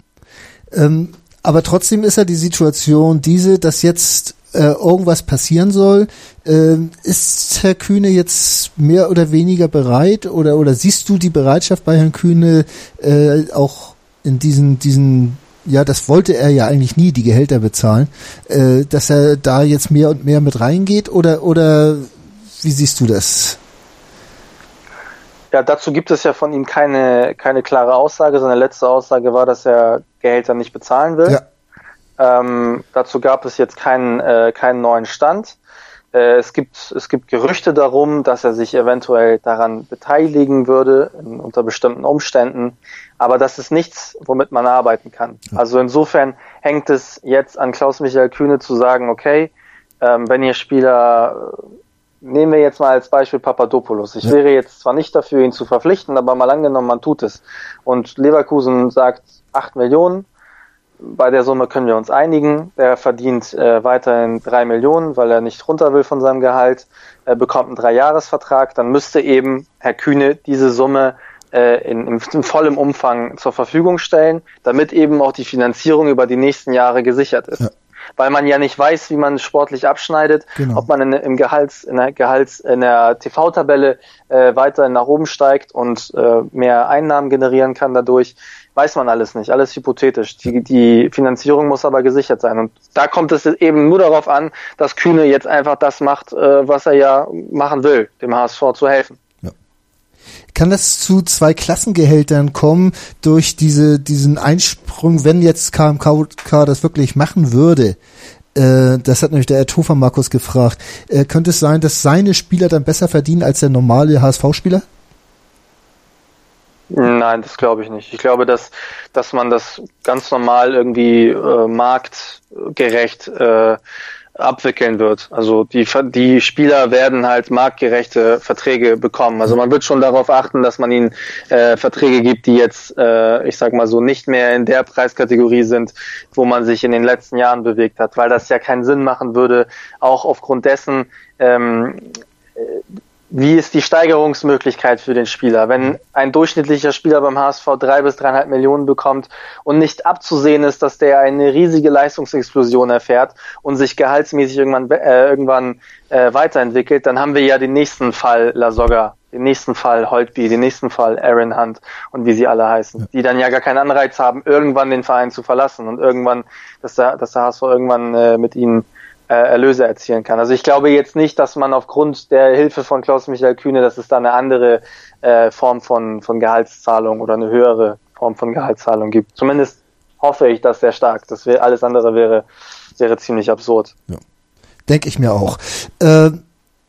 Ähm, aber trotzdem ist ja die Situation diese, dass jetzt äh, irgendwas passieren soll. Äh, ist Herr Kühne jetzt mehr oder weniger bereit oder, oder siehst du die Bereitschaft bei Herrn Kühne äh, auch in diesen, diesen ja, das wollte er ja eigentlich nie, die Gehälter bezahlen, äh, dass er da jetzt mehr und mehr mit reingeht oder, oder wie siehst du das? Ja, dazu gibt es ja von ihm keine, keine klare Aussage. Seine letzte Aussage war, dass er Gehälter nicht bezahlen will. Ja. Ähm, dazu gab es jetzt keinen, äh, keinen neuen Stand. Äh, es, gibt, es gibt Gerüchte darum, dass er sich eventuell daran beteiligen würde, in, unter bestimmten Umständen. Aber das ist nichts, womit man arbeiten kann. Also insofern hängt es jetzt an Klaus-Michael Kühne zu sagen, okay, ähm, wenn ihr Spieler, nehmen wir jetzt mal als Beispiel Papadopoulos. Ich ja. wäre jetzt zwar nicht dafür, ihn zu verpflichten, aber mal angenommen, man tut es. Und Leverkusen sagt acht Millionen, bei der Summe können wir uns einigen. Der verdient äh, weiterhin drei Millionen, weil er nicht runter will von seinem Gehalt. Er bekommt einen Dreijahresvertrag. Dann müsste eben Herr Kühne diese Summe äh, in, in, in vollem Umfang zur Verfügung stellen, damit eben auch die Finanzierung über die nächsten Jahre gesichert ist. Ja. weil man ja nicht weiß, wie man sportlich abschneidet, genau. ob man in, im Gehalts, in der Gehalts, in der TV-Tabelle äh, weiter nach oben steigt und äh, mehr Einnahmen generieren kann dadurch, weiß man alles nicht, alles hypothetisch. Die, die Finanzierung muss aber gesichert sein und da kommt es eben nur darauf an, dass Kühne jetzt einfach das macht, äh, was er ja machen will, dem HSV zu helfen kann das zu zwei Klassengehältern kommen durch diese, diesen Einsprung, wenn jetzt KMK das wirklich machen würde? Äh, das hat nämlich der Ertofer Markus gefragt. Äh, könnte es sein, dass seine Spieler dann besser verdienen als der normale HSV-Spieler? Nein, das glaube ich nicht. Ich glaube, dass, dass man das ganz normal irgendwie äh, marktgerecht äh, abwickeln wird. Also die, die Spieler werden halt marktgerechte Verträge bekommen. Also man wird schon darauf achten, dass man ihnen äh, Verträge gibt, die jetzt, äh, ich sag mal so, nicht mehr in der Preiskategorie sind, wo man sich in den letzten Jahren bewegt hat, weil das ja keinen Sinn machen würde, auch aufgrund dessen, ähm, wie ist die Steigerungsmöglichkeit für den Spieler? Wenn ein durchschnittlicher Spieler beim HSV drei bis dreieinhalb Millionen bekommt und nicht abzusehen ist, dass der eine riesige Leistungsexplosion erfährt und sich gehaltsmäßig irgendwann, äh, irgendwann äh, weiterentwickelt, dann haben wir ja den nächsten Fall Lasogga, den nächsten Fall Holtby, den nächsten Fall Aaron Hunt und wie sie alle heißen, ja. die dann ja gar keinen Anreiz haben, irgendwann den Verein zu verlassen und irgendwann, dass der, dass der HSV irgendwann äh, mit ihnen äh, Erlöse erzielen kann. Also ich glaube jetzt nicht, dass man aufgrund der Hilfe von Klaus-Michael Kühne, dass es da eine andere äh, Form von, von Gehaltszahlung oder eine höhere Form von Gehaltszahlung gibt. Zumindest hoffe ich das sehr stark. Das wäre alles andere wäre wäre ziemlich absurd. Ja. Denke ich mir auch. Äh,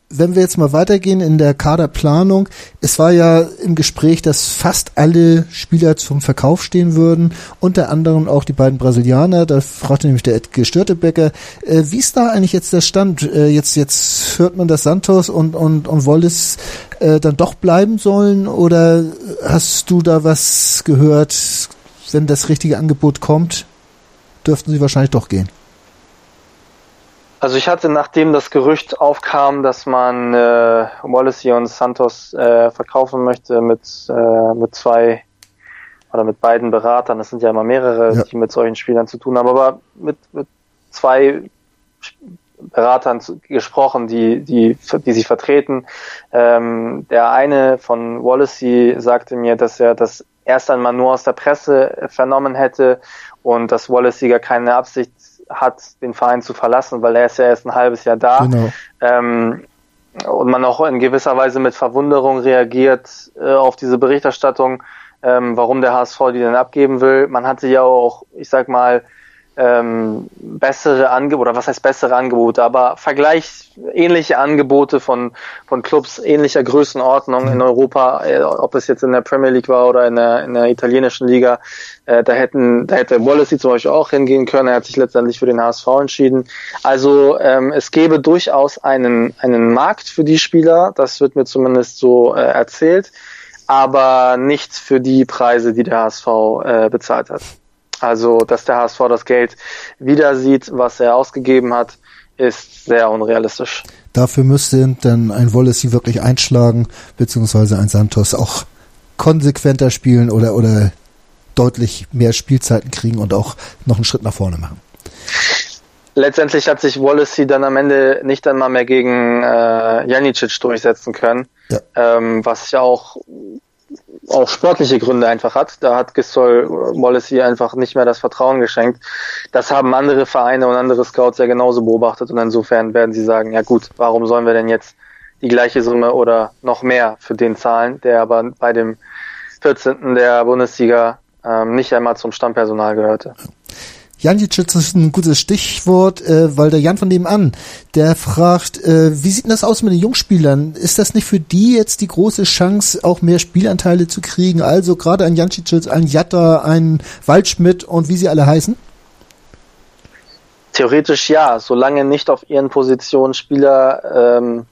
wenn wir jetzt mal weitergehen in der Kaderplanung, es war ja im Gespräch, dass fast alle Spieler zum Verkauf stehen würden, unter anderem auch die beiden Brasilianer, da fragte nämlich der Edge Störtebecker, äh, wie ist da eigentlich jetzt der Stand? Äh, jetzt, jetzt hört man, dass Santos und, und, und Wallace äh, dann doch bleiben sollen oder hast du da was gehört, wenn das richtige Angebot kommt, dürften sie wahrscheinlich doch gehen? Also ich hatte, nachdem das Gerücht aufkam, dass man äh, Wallacey und Santos äh, verkaufen möchte mit, äh, mit zwei oder mit beiden Beratern, das sind ja immer mehrere, ja. die mit solchen Spielern zu tun haben, aber mit, mit zwei Beratern gesprochen, die, die, die sie vertreten. Ähm, der eine von Wallacey sagte mir, dass er das erst einmal nur aus der Presse vernommen hätte und dass Wallacey gar keine Absicht hat, den Verein zu verlassen, weil er ist ja erst ein halbes Jahr da. Genau. Ähm, und man auch in gewisser Weise mit Verwunderung reagiert äh, auf diese Berichterstattung, ähm, warum der HSV die denn abgeben will. Man hatte ja auch, ich sag mal, ähm, bessere Angebote, oder was heißt bessere Angebote, aber vergleichsähnliche Angebote von, von Clubs ähnlicher Größenordnung in Europa, äh, ob es jetzt in der Premier League war oder in der, in der italienischen Liga, äh, da hätten, da hätte Wallacey zum Beispiel auch hingehen können, er hat sich letztendlich für den HSV entschieden. Also ähm, es gäbe durchaus einen, einen Markt für die Spieler, das wird mir zumindest so äh, erzählt, aber nicht für die Preise, die der HSV äh, bezahlt hat. Also, dass der HSV das Geld wieder sieht, was er ausgegeben hat, ist sehr unrealistisch. Dafür müsste dann ein Wallace wirklich einschlagen, beziehungsweise ein Santos auch konsequenter spielen oder, oder deutlich mehr Spielzeiten kriegen und auch noch einen Schritt nach vorne machen. Letztendlich hat sich Wallacey dann am Ende nicht einmal mehr gegen äh, Janicic durchsetzen können, ja. ähm, was ja auch auch sportliche Gründe einfach hat. Da hat Gistol Wallacey einfach nicht mehr das Vertrauen geschenkt. Das haben andere Vereine und andere Scouts ja genauso beobachtet und insofern werden sie sagen, ja gut, warum sollen wir denn jetzt die gleiche Summe oder noch mehr für den zahlen, der aber bei dem 14. der Bundesliga ähm, nicht einmal zum Stammpersonal gehörte. Janjic ist ein gutes Stichwort, äh, weil der Jan von nebenan, der fragt, äh, wie sieht denn das aus mit den Jungspielern? Ist das nicht für die jetzt die große Chance, auch mehr Spielanteile zu kriegen? Also gerade ein Jancic, ein Jatta, ein Waldschmidt und wie sie alle heißen? Theoretisch ja, solange nicht auf ihren Positionen Spieler ähm,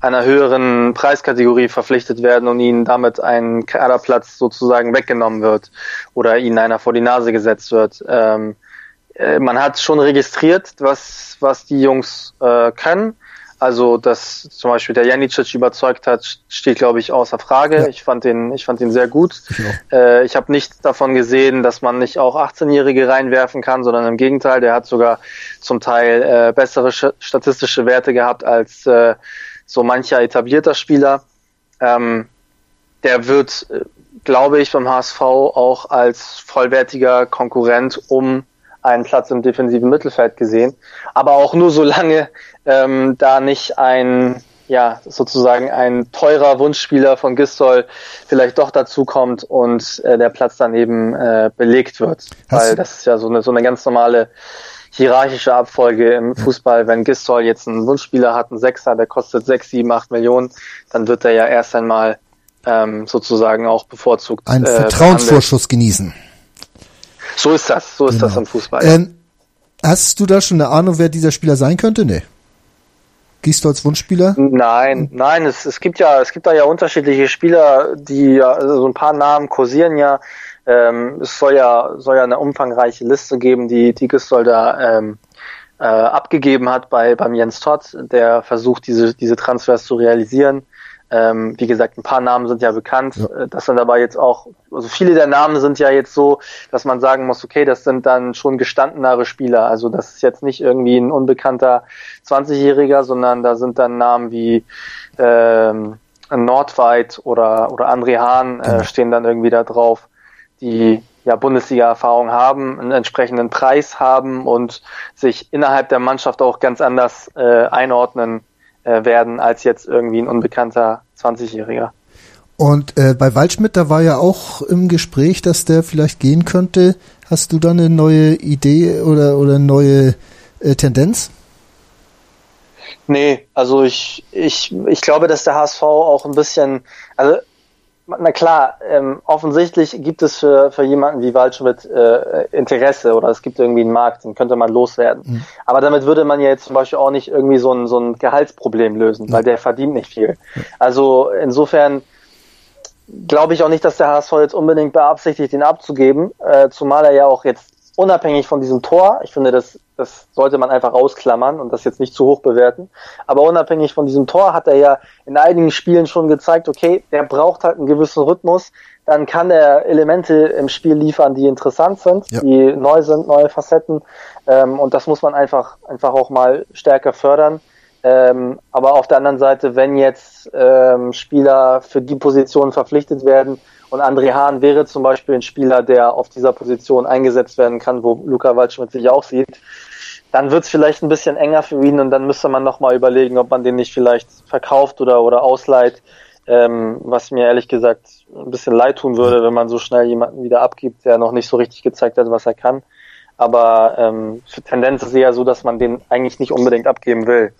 einer höheren Preiskategorie verpflichtet werden und ihnen damit ein Kaderplatz sozusagen weggenommen wird oder ihnen einer vor die Nase gesetzt wird. Ähm, äh, man hat schon registriert, was, was die Jungs äh, können. Also, dass zum Beispiel der Janicic überzeugt hat, steht, glaube ich, außer Frage. Ja. Ich fand den, ich fand den sehr gut. Ich, äh, ich habe nicht davon gesehen, dass man nicht auch 18-Jährige reinwerfen kann, sondern im Gegenteil, der hat sogar zum Teil äh, bessere statistische Werte gehabt als äh, so mancher etablierter Spieler. Ähm, der wird, äh, glaube ich, beim HSV auch als vollwertiger Konkurrent um einen Platz im defensiven Mittelfeld gesehen. Aber auch nur so lange ähm, da nicht ein, ja, sozusagen ein teurer Wunschspieler von Gistol vielleicht doch dazu kommt und äh, der Platz dann eben äh, belegt wird. Hast Weil das ist ja so eine, so eine ganz normale hierarchische Abfolge im Fußball. Wenn Gistol jetzt einen Wunschspieler hat, einen Sechser, der kostet sechs, sieben, acht Millionen, dann wird er ja erst einmal ähm, sozusagen auch bevorzugt. Einen äh, Vertrauensvorschuss genießen. So ist das, so ist genau. das im Fußball. Ähm, hast du da schon eine Ahnung, wer dieser Spieler sein könnte? Nee. Gisdolds Wunschspieler? Nein, nein, es, es gibt ja, es gibt da ja unterschiedliche Spieler, die ja, also so ein paar Namen kursieren ja. Ähm, es soll ja, soll ja eine umfangreiche Liste geben, die, die Gistol da ähm, äh, abgegeben hat bei beim Jens Todd, der versucht, diese, diese Transfers zu realisieren. Ähm, wie gesagt, ein paar Namen sind ja bekannt. Ja. Äh, das sind aber jetzt auch, also viele der Namen sind ja jetzt so, dass man sagen muss, okay, das sind dann schon gestandenere Spieler. Also das ist jetzt nicht irgendwie ein unbekannter 20-Jähriger, sondern da sind dann Namen wie ähm, Nordweit oder, oder André Hahn äh, stehen dann irgendwie da drauf, die ja Bundesliga-Erfahrung haben, einen entsprechenden Preis haben und sich innerhalb der Mannschaft auch ganz anders äh, einordnen äh, werden als jetzt irgendwie ein unbekannter 20-Jähriger. Und äh, bei Waldschmidt, da war ja auch im Gespräch, dass der vielleicht gehen könnte. Hast du da eine neue Idee oder, oder eine neue äh, Tendenz? Nee, also ich, ich, ich glaube, dass der HSV auch ein bisschen, also na klar, ähm, offensichtlich gibt es für, für jemanden wie Waldschmidt äh, Interesse oder es gibt irgendwie einen Markt, den könnte man loswerden. Mhm. Aber damit würde man ja jetzt zum Beispiel auch nicht irgendwie so ein, so ein Gehaltsproblem lösen, mhm. weil der verdient nicht viel. Also insofern glaube ich auch nicht, dass der HSV jetzt unbedingt beabsichtigt, ihn abzugeben, äh, zumal er ja auch jetzt unabhängig von diesem Tor, ich finde, das, das sollte man einfach ausklammern und das jetzt nicht zu hoch bewerten, aber unabhängig von diesem Tor hat er ja in einigen Spielen schon gezeigt, okay, der braucht halt einen gewissen Rhythmus, dann kann er Elemente im Spiel liefern, die interessant sind, ja. die neu sind, neue Facetten ähm, und das muss man einfach, einfach auch mal stärker fördern. Ähm, aber auf der anderen Seite, wenn jetzt ähm, Spieler für die Position verpflichtet werden, und André Hahn wäre zum Beispiel ein Spieler, der auf dieser Position eingesetzt werden kann, wo Luca Waldschmidt sich auch sieht. Dann wird es vielleicht ein bisschen enger für ihn und dann müsste man nochmal überlegen, ob man den nicht vielleicht verkauft oder, oder ausleiht. Ähm, was mir ehrlich gesagt ein bisschen leid tun würde, wenn man so schnell jemanden wieder abgibt, der noch nicht so richtig gezeigt hat, was er kann. Aber ähm, Tendenz ist eher so, dass man den eigentlich nicht unbedingt abgeben will.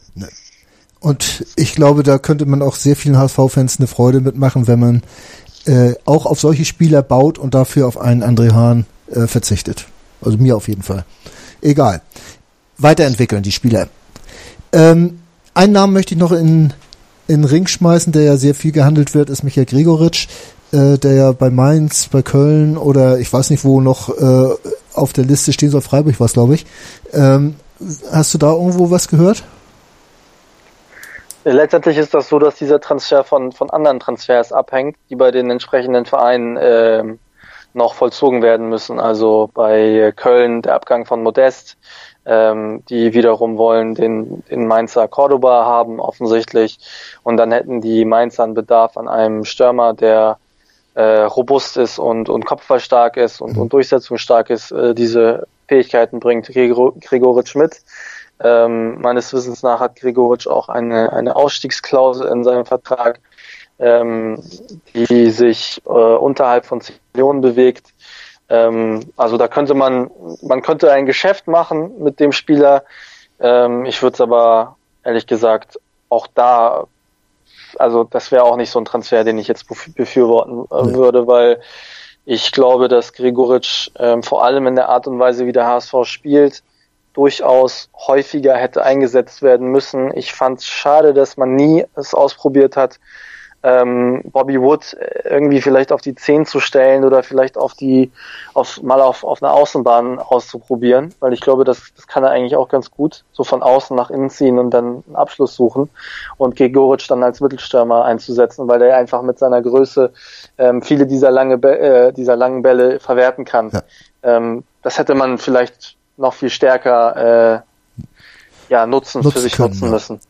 Und ich glaube, da könnte man auch sehr vielen HSV-Fans eine Freude mitmachen, wenn man äh, auch auf solche Spieler baut und dafür auf einen André Hahn äh, verzichtet. Also mir auf jeden Fall. Egal. Weiterentwickeln die Spieler. Ähm, einen Namen möchte ich noch in in Ring schmeißen, der ja sehr viel gehandelt wird, ist Michael Gregoritsch, äh, der ja bei Mainz, bei Köln oder ich weiß nicht wo noch äh, auf der Liste stehen soll. Freiburg war es, glaube ich. Ähm, hast du da irgendwo was gehört? Letztendlich ist das so, dass dieser Transfer von, von anderen Transfers abhängt, die bei den entsprechenden Vereinen äh, noch vollzogen werden müssen. Also bei Köln der Abgang von Modest, ähm, die wiederum wollen den, den Mainzer Cordoba haben offensichtlich. Und dann hätten die Mainzer einen Bedarf an einem Stürmer, der äh, robust ist und, und kopfballstark ist und, und durchsetzungsstark ist, äh, diese Fähigkeiten bringt Gregor, Gregoritsch mit. Ähm, meines Wissens nach hat Gregoritsch auch eine, eine Ausstiegsklausel in seinem Vertrag, ähm, die sich äh, unterhalb von 10 Millionen bewegt. Ähm, also da könnte man, man könnte ein Geschäft machen mit dem Spieler. Ähm, ich würde es aber ehrlich gesagt auch da, also das wäre auch nicht so ein Transfer, den ich jetzt befürworten äh, würde, weil ich glaube, dass Gregoritsch ähm, vor allem in der Art und Weise, wie der HSV spielt, durchaus häufiger hätte eingesetzt werden müssen. Ich fand es schade, dass man nie es ausprobiert hat, ähm, Bobby Wood irgendwie vielleicht auf die 10 zu stellen oder vielleicht auf die, auf, mal auf, auf eine Außenbahn auszuprobieren, weil ich glaube, das, das kann er eigentlich auch ganz gut, so von außen nach innen ziehen und dann einen Abschluss suchen und Gegoric dann als Mittelstürmer einzusetzen, weil er einfach mit seiner Größe ähm, viele dieser, lange äh, dieser langen Bälle verwerten kann. Ja. Ähm, das hätte man vielleicht noch viel stärker äh, ja, nutzen, nutzen für sich können, nutzen ja. müssen.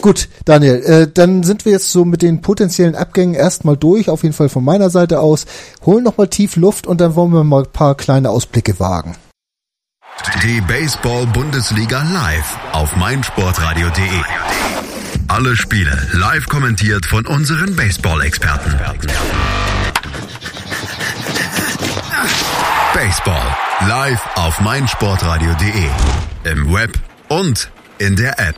Gut, Daniel, äh, dann sind wir jetzt so mit den potenziellen Abgängen erstmal durch, auf jeden Fall von meiner Seite aus. Holen nochmal tief Luft und dann wollen wir mal ein paar kleine Ausblicke wagen. Die Baseball-Bundesliga live auf meinsportradio.de. Alle Spiele live kommentiert von unseren Baseball-Experten. Baseball live auf meinsportradio.de. Im Web und in der App.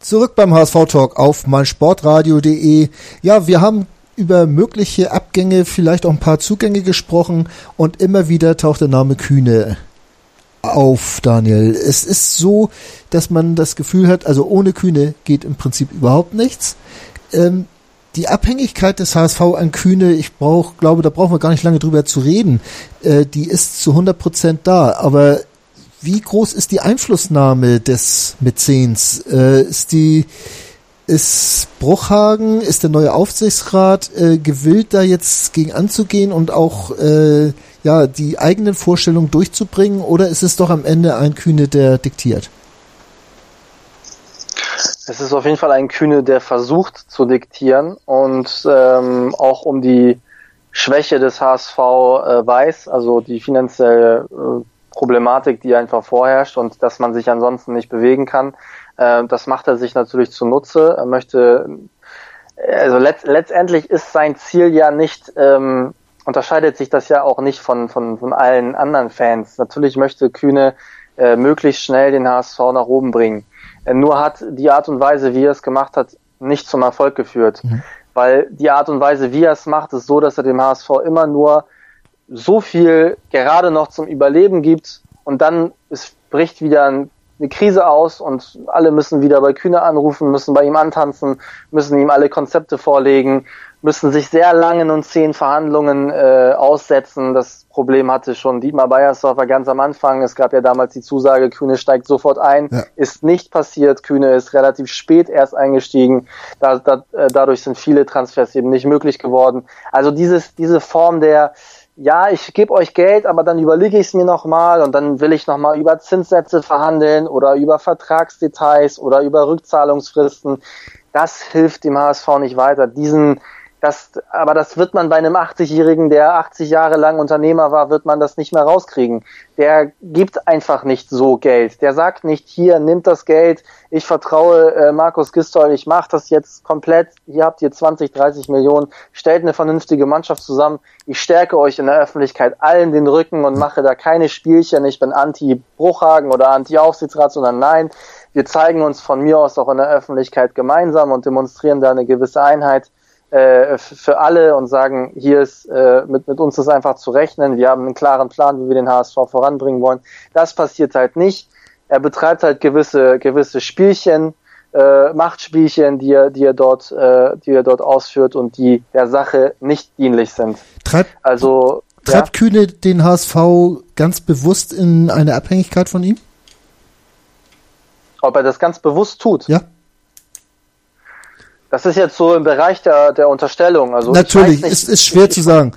Zurück beim HSV Talk auf meinsportradio.de. Ja, wir haben über mögliche Abgänge, vielleicht auch ein paar Zugänge gesprochen und immer wieder taucht der Name Kühne auf, Daniel. Es ist so, dass man das Gefühl hat, also ohne Kühne geht im Prinzip überhaupt nichts. Ähm, die Abhängigkeit des HSV an Kühne, ich brauch, glaube, da brauchen wir gar nicht lange drüber zu reden, äh, die ist zu 100 Prozent da. Aber wie groß ist die Einflussnahme des Mäzens? Äh, ist die ist Bruchhagen, ist der neue Aufsichtsrat äh, gewillt, da jetzt gegen anzugehen und auch äh, ja die eigenen Vorstellungen durchzubringen, oder ist es doch am Ende ein Kühne, der diktiert? Es ist auf jeden Fall ein Kühne, der versucht zu diktieren und ähm, auch um die Schwäche des HSV äh, weiß, also die finanzielle äh, Problematik, die einfach vorherrscht und dass man sich ansonsten nicht bewegen kann. Äh, das macht er sich natürlich zunutze. Er möchte, also letzt, letztendlich ist sein Ziel ja nicht, ähm, unterscheidet sich das ja auch nicht von, von, von allen anderen Fans. Natürlich möchte Kühne äh, möglichst schnell den HSV nach oben bringen. Äh, nur hat die Art und Weise, wie er es gemacht hat, nicht zum Erfolg geführt. Mhm. Weil die Art und Weise, wie er es macht, ist so, dass er dem HSV immer nur so viel gerade noch zum Überleben gibt und dann es bricht wieder eine Krise aus und alle müssen wieder bei Kühne anrufen, müssen bei ihm antanzen, müssen ihm alle Konzepte vorlegen, müssen sich sehr langen und zehn Verhandlungen äh, aussetzen. Das Problem hatte schon Dietmar Beiersdorfer ganz am Anfang. Es gab ja damals die Zusage, Kühne steigt sofort ein. Ja. Ist nicht passiert. Kühne ist relativ spät erst eingestiegen. Da, da, äh, dadurch sind viele Transfers eben nicht möglich geworden. Also dieses, diese Form der ja, ich gebe euch Geld, aber dann überlege ich es mir nochmal und dann will ich nochmal über Zinssätze verhandeln oder über Vertragsdetails oder über Rückzahlungsfristen. Das hilft dem HSV nicht weiter. Diesen, das, aber das wird man bei einem 80-Jährigen, der 80 Jahre lang Unternehmer war, wird man das nicht mehr rauskriegen. Der gibt einfach nicht so Geld. Der sagt nicht, hier, nimmt das Geld, ich vertraue äh, Markus Gistol, ich mache das jetzt komplett, hier habt ihr 20, 30 Millionen, stellt eine vernünftige Mannschaft zusammen, ich stärke euch in der Öffentlichkeit allen den Rücken und mache da keine Spielchen, ich bin anti-Bruchhagen oder anti-Aufsichtsrat, sondern nein, wir zeigen uns von mir aus auch in der Öffentlichkeit gemeinsam und demonstrieren da eine gewisse Einheit äh, für alle und sagen, hier ist äh, mit, mit uns ist einfach zu rechnen, wir haben einen klaren Plan, wie wir den HSV voranbringen wollen. Das passiert halt nicht. Er betreibt halt gewisse, gewisse Spielchen, äh, Machtspielchen, die er, die er dort, äh, die er dort ausführt und die der Sache nicht dienlich sind. Treibt, also treibt ja. Kühne den HSV ganz bewusst in eine Abhängigkeit von ihm? Ob er das ganz bewusst tut? Ja. Das ist jetzt so im Bereich der, der Unterstellung. Also Natürlich, nicht, ist, ist schwer zu sagen.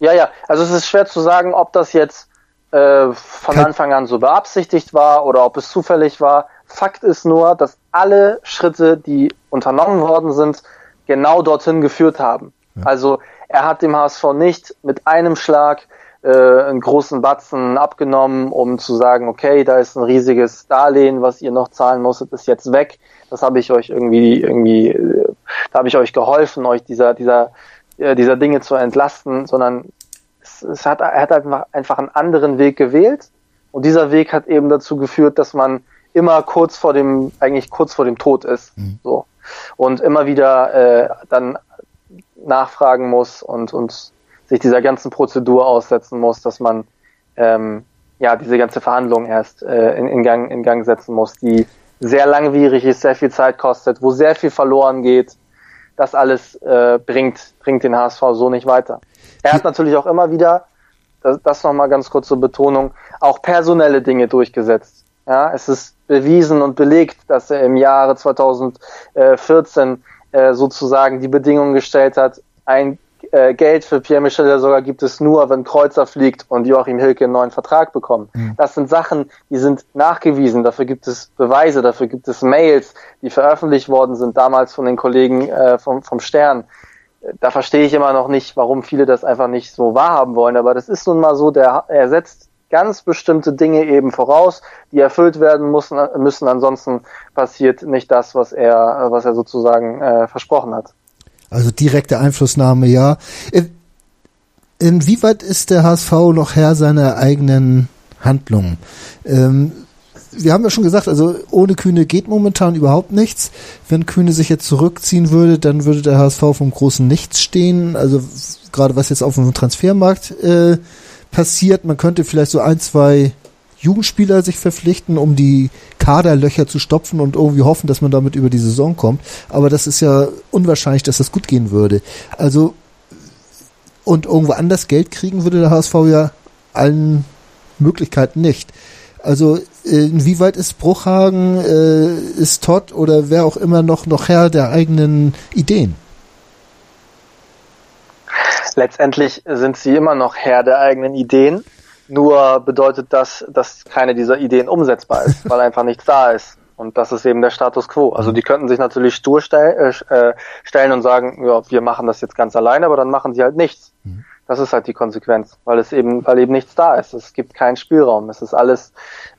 Ja, ja, also es ist schwer zu sagen, ob das jetzt äh, von Kein Anfang an so beabsichtigt war oder ob es zufällig war. Fakt ist nur, dass alle Schritte, die unternommen worden sind, genau dorthin geführt haben. Ja. Also er hat dem HSV nicht mit einem Schlag äh, einen großen Batzen abgenommen, um zu sagen, okay, da ist ein riesiges Darlehen, was ihr noch zahlen musstet, ist jetzt weg. Das habe ich euch irgendwie, irgendwie, äh, da habe ich euch geholfen, euch dieser, dieser, äh, dieser Dinge zu entlasten, sondern es, es hat, er hat einfach, einfach einen anderen Weg gewählt. Und dieser Weg hat eben dazu geführt, dass man immer kurz vor dem, eigentlich kurz vor dem Tod ist. Mhm. So. Und immer wieder äh, dann nachfragen muss und, und sich dieser ganzen Prozedur aussetzen muss, dass man ähm, ja diese ganze Verhandlung erst äh, in, in, Gang, in Gang setzen muss, die sehr langwierig ist, sehr viel Zeit kostet, wo sehr viel verloren geht. das alles äh, bringt, bringt den HSV so nicht weiter. Er hat natürlich auch immer wieder, das, das nochmal ganz kurz zur Betonung, auch personelle Dinge durchgesetzt. Ja, es ist bewiesen und belegt, dass er im Jahre 2014 äh, sozusagen die Bedingungen gestellt hat, ein äh, Geld für Pierre-Michel sogar gibt es nur, wenn Kreuzer fliegt und Joachim Hilke einen neuen Vertrag bekommt. Mhm. Das sind Sachen, die sind nachgewiesen. Dafür gibt es Beweise, dafür gibt es Mails, die veröffentlicht worden sind, damals von den Kollegen äh, vom, vom Stern. Da verstehe ich immer noch nicht, warum viele das einfach nicht so wahrhaben wollen. Aber das ist nun mal so, der, er setzt ganz bestimmte Dinge eben voraus, die erfüllt werden müssen, müssen. Ansonsten passiert nicht das, was er, was er sozusagen äh, versprochen hat. Also direkte Einflussnahme, ja. Inwieweit ist der HSV noch Herr seiner eigenen Handlungen? Ähm, wir haben ja schon gesagt, also ohne Kühne geht momentan überhaupt nichts. Wenn Kühne sich jetzt zurückziehen würde, dann würde der HSV vom großen Nichts stehen. Also gerade was jetzt auf dem Transfermarkt äh, passiert, man könnte vielleicht so ein, zwei Jugendspieler sich verpflichten, um die Kaderlöcher zu stopfen und irgendwie hoffen, dass man damit über die Saison kommt. Aber das ist ja unwahrscheinlich, dass das gut gehen würde. Also und irgendwo anders Geld kriegen würde der HSV ja allen Möglichkeiten nicht. Also inwieweit ist Bruchhagen, äh, ist Todd oder wer auch immer noch noch Herr der eigenen Ideen? Letztendlich sind sie immer noch Herr der eigenen Ideen. Nur bedeutet das, dass keine dieser Ideen umsetzbar ist, weil einfach nichts da ist. Und das ist eben der Status quo. Also die könnten sich natürlich stur stell, äh, stellen und sagen, ja, wir machen das jetzt ganz alleine, aber dann machen sie halt nichts. Mhm. Das ist halt die Konsequenz, weil es eben, weil eben nichts da ist. Es gibt keinen Spielraum. Es ist alles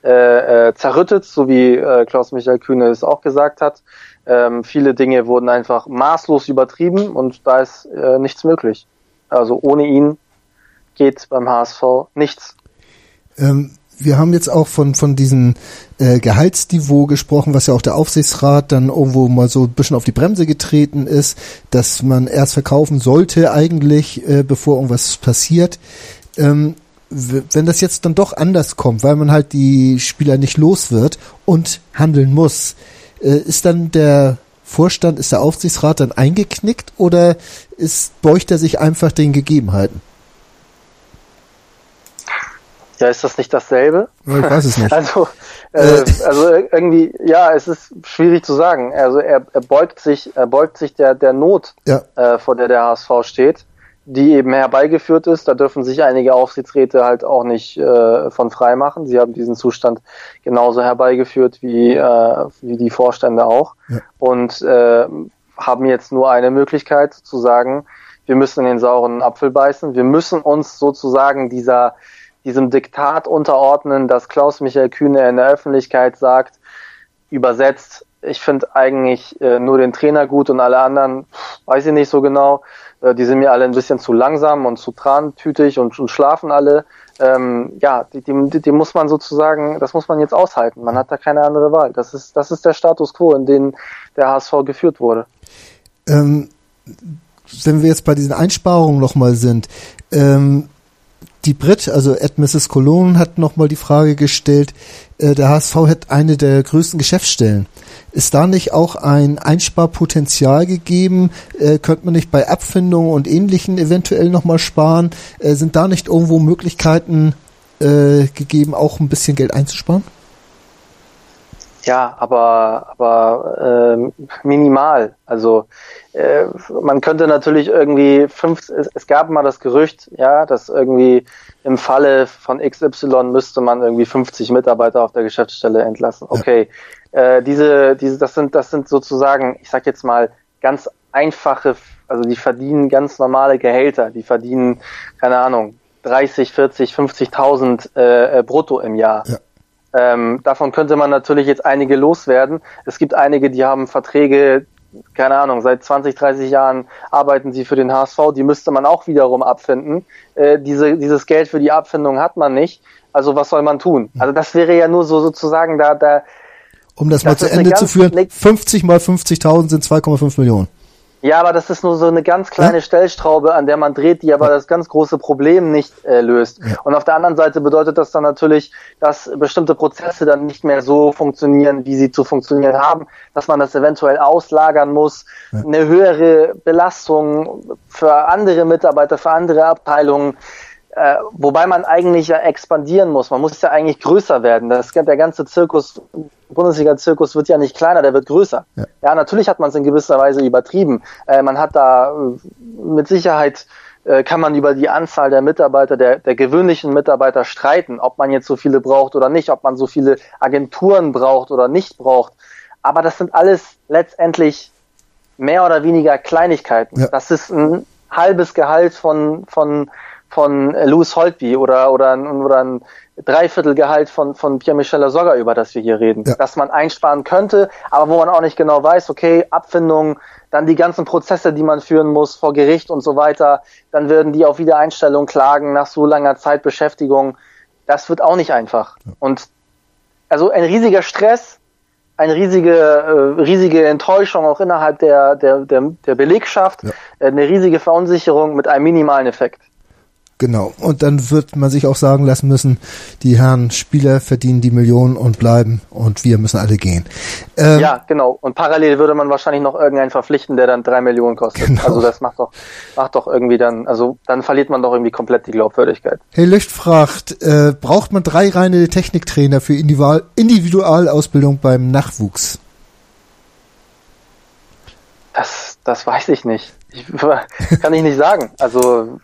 äh, äh, zerrüttet, so wie äh, Klaus-Michael Kühne es auch gesagt hat. Ähm, viele Dinge wurden einfach maßlos übertrieben und da ist äh, nichts möglich. Also ohne ihn geht beim HSV nichts. Ähm, wir haben jetzt auch von, von diesem äh, Gehaltsniveau gesprochen, was ja auch der Aufsichtsrat dann irgendwo mal so ein bisschen auf die Bremse getreten ist, dass man erst verkaufen sollte eigentlich, äh, bevor irgendwas passiert. Ähm, wenn das jetzt dann doch anders kommt, weil man halt die Spieler nicht los wird und handeln muss, äh, ist dann der Vorstand, ist der Aufsichtsrat dann eingeknickt oder ist, beugt er sich einfach den Gegebenheiten? Ja, ist das nicht dasselbe? Ich weiß es nicht. Also, äh, also irgendwie, ja, es ist schwierig zu sagen. Also er, er beugt sich, er beugt sich der, der Not, ja. äh, vor der der HSV steht, die eben herbeigeführt ist. Da dürfen sich einige Aufsichtsräte halt auch nicht äh, von frei machen. Sie haben diesen Zustand genauso herbeigeführt wie, äh, wie die Vorstände auch. Ja. Und äh, haben jetzt nur eine Möglichkeit zu sagen, wir müssen in den sauren Apfel beißen. Wir müssen uns sozusagen dieser diesem Diktat unterordnen, dass Klaus-Michael Kühne in der Öffentlichkeit sagt, übersetzt, ich finde eigentlich äh, nur den Trainer gut und alle anderen, weiß ich nicht so genau, äh, die sind mir alle ein bisschen zu langsam und zu trantütig und, und schlafen alle. Ähm, ja, die, die, die muss man sozusagen, das muss man jetzt aushalten. Man hat da keine andere Wahl. Das ist, das ist der Status quo, in den der HSV geführt wurde. Ähm, wenn wir jetzt bei diesen Einsparungen nochmal sind, ähm, die Brit, also Ed Mrs. Cologne, hat nochmal die Frage gestellt, äh, der HSV hat eine der größten Geschäftsstellen. Ist da nicht auch ein Einsparpotenzial gegeben? Äh, könnte man nicht bei Abfindungen und Ähnlichen eventuell nochmal sparen? Äh, sind da nicht irgendwo Möglichkeiten äh, gegeben, auch ein bisschen Geld einzusparen? Ja, aber aber äh, minimal. Also äh, man könnte natürlich irgendwie fünf. Es, es, gab mal das Gerücht, ja, dass irgendwie im Falle von XY müsste man irgendwie 50 Mitarbeiter auf der Geschäftsstelle entlassen. Okay, ja. äh, diese diese das sind das sind sozusagen, ich sag jetzt mal ganz einfache, also die verdienen ganz normale Gehälter. Die verdienen keine Ahnung 30, 40, 50.000 äh, brutto im Jahr. Ja. Ähm, davon könnte man natürlich jetzt einige loswerden. Es gibt einige, die haben Verträge, keine Ahnung, seit 20, 30 Jahren arbeiten sie für den HSV, die müsste man auch wiederum abfinden. Äh, diese, dieses Geld für die Abfindung hat man nicht. Also was soll man tun? Also das wäre ja nur so sozusagen da, da um das, das mal zu Ende zu führen, 50 mal 50.000 sind 2,5 Millionen. Ja, aber das ist nur so eine ganz kleine ja? Stellschraube, an der man dreht, die aber ja. das ganz große Problem nicht äh, löst. Ja. Und auf der anderen Seite bedeutet das dann natürlich, dass bestimmte Prozesse dann nicht mehr so funktionieren, wie sie zu funktionieren haben, dass man das eventuell auslagern muss, eine höhere Belastung für andere Mitarbeiter, für andere Abteilungen. Äh, wobei man eigentlich ja expandieren muss. Man muss ja eigentlich größer werden. Das, der ganze Zirkus, Bundesliga-Zirkus wird ja nicht kleiner, der wird größer. Ja, ja natürlich hat man es in gewisser Weise übertrieben. Äh, man hat da äh, mit Sicherheit äh, kann man über die Anzahl der Mitarbeiter, der, der gewöhnlichen Mitarbeiter streiten, ob man jetzt so viele braucht oder nicht, ob man so viele Agenturen braucht oder nicht braucht. Aber das sind alles letztendlich mehr oder weniger Kleinigkeiten. Ja. Das ist ein halbes Gehalt von, von von Louis Holtby oder, oder, oder ein Dreiviertelgehalt von, von Pierre-Michel Lasogga, über das wir hier reden, ja. dass man einsparen könnte, aber wo man auch nicht genau weiß, okay, Abfindung, dann die ganzen Prozesse, die man führen muss vor Gericht und so weiter, dann würden die auf Wiedereinstellung klagen nach so langer Zeit Beschäftigung. Das wird auch nicht einfach. Ja. Und also ein riesiger Stress, eine riesige, äh, riesige Enttäuschung auch innerhalb der, der, der, der Belegschaft, ja. eine riesige Verunsicherung mit einem minimalen Effekt. Genau. Und dann wird man sich auch sagen lassen müssen, die Herren Spieler verdienen die Millionen und bleiben und wir müssen alle gehen. Ähm, ja, genau. Und parallel würde man wahrscheinlich noch irgendeinen verpflichten, der dann drei Millionen kostet. Genau. Also das macht doch, macht doch irgendwie dann, also dann verliert man doch irgendwie komplett die Glaubwürdigkeit. Hey Löcht fragt, äh, braucht man drei reine Techniktrainer für Individual Individualausbildung beim Nachwuchs? Das, das weiß ich nicht. Ich, kann ich nicht sagen. Also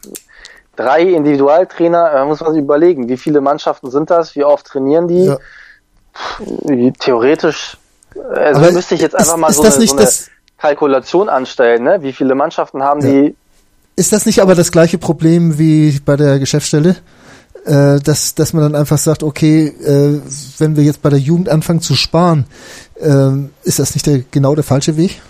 drei Individualtrainer, da muss man sich überlegen, wie viele Mannschaften sind das, wie oft trainieren die? Ja. Theoretisch, also Aber müsste ich jetzt einfach ist, mal so, eine, so eine Kalkulation anstellen, ne? wie viele Mannschaften haben ja. die? Ist das nicht aber das gleiche Problem wie bei der Geschäftsstelle? Äh, dass, dass man dann einfach sagt, okay, äh, wenn wir jetzt bei der Jugend anfangen zu sparen, äh, ist das nicht der, genau der falsche Weg?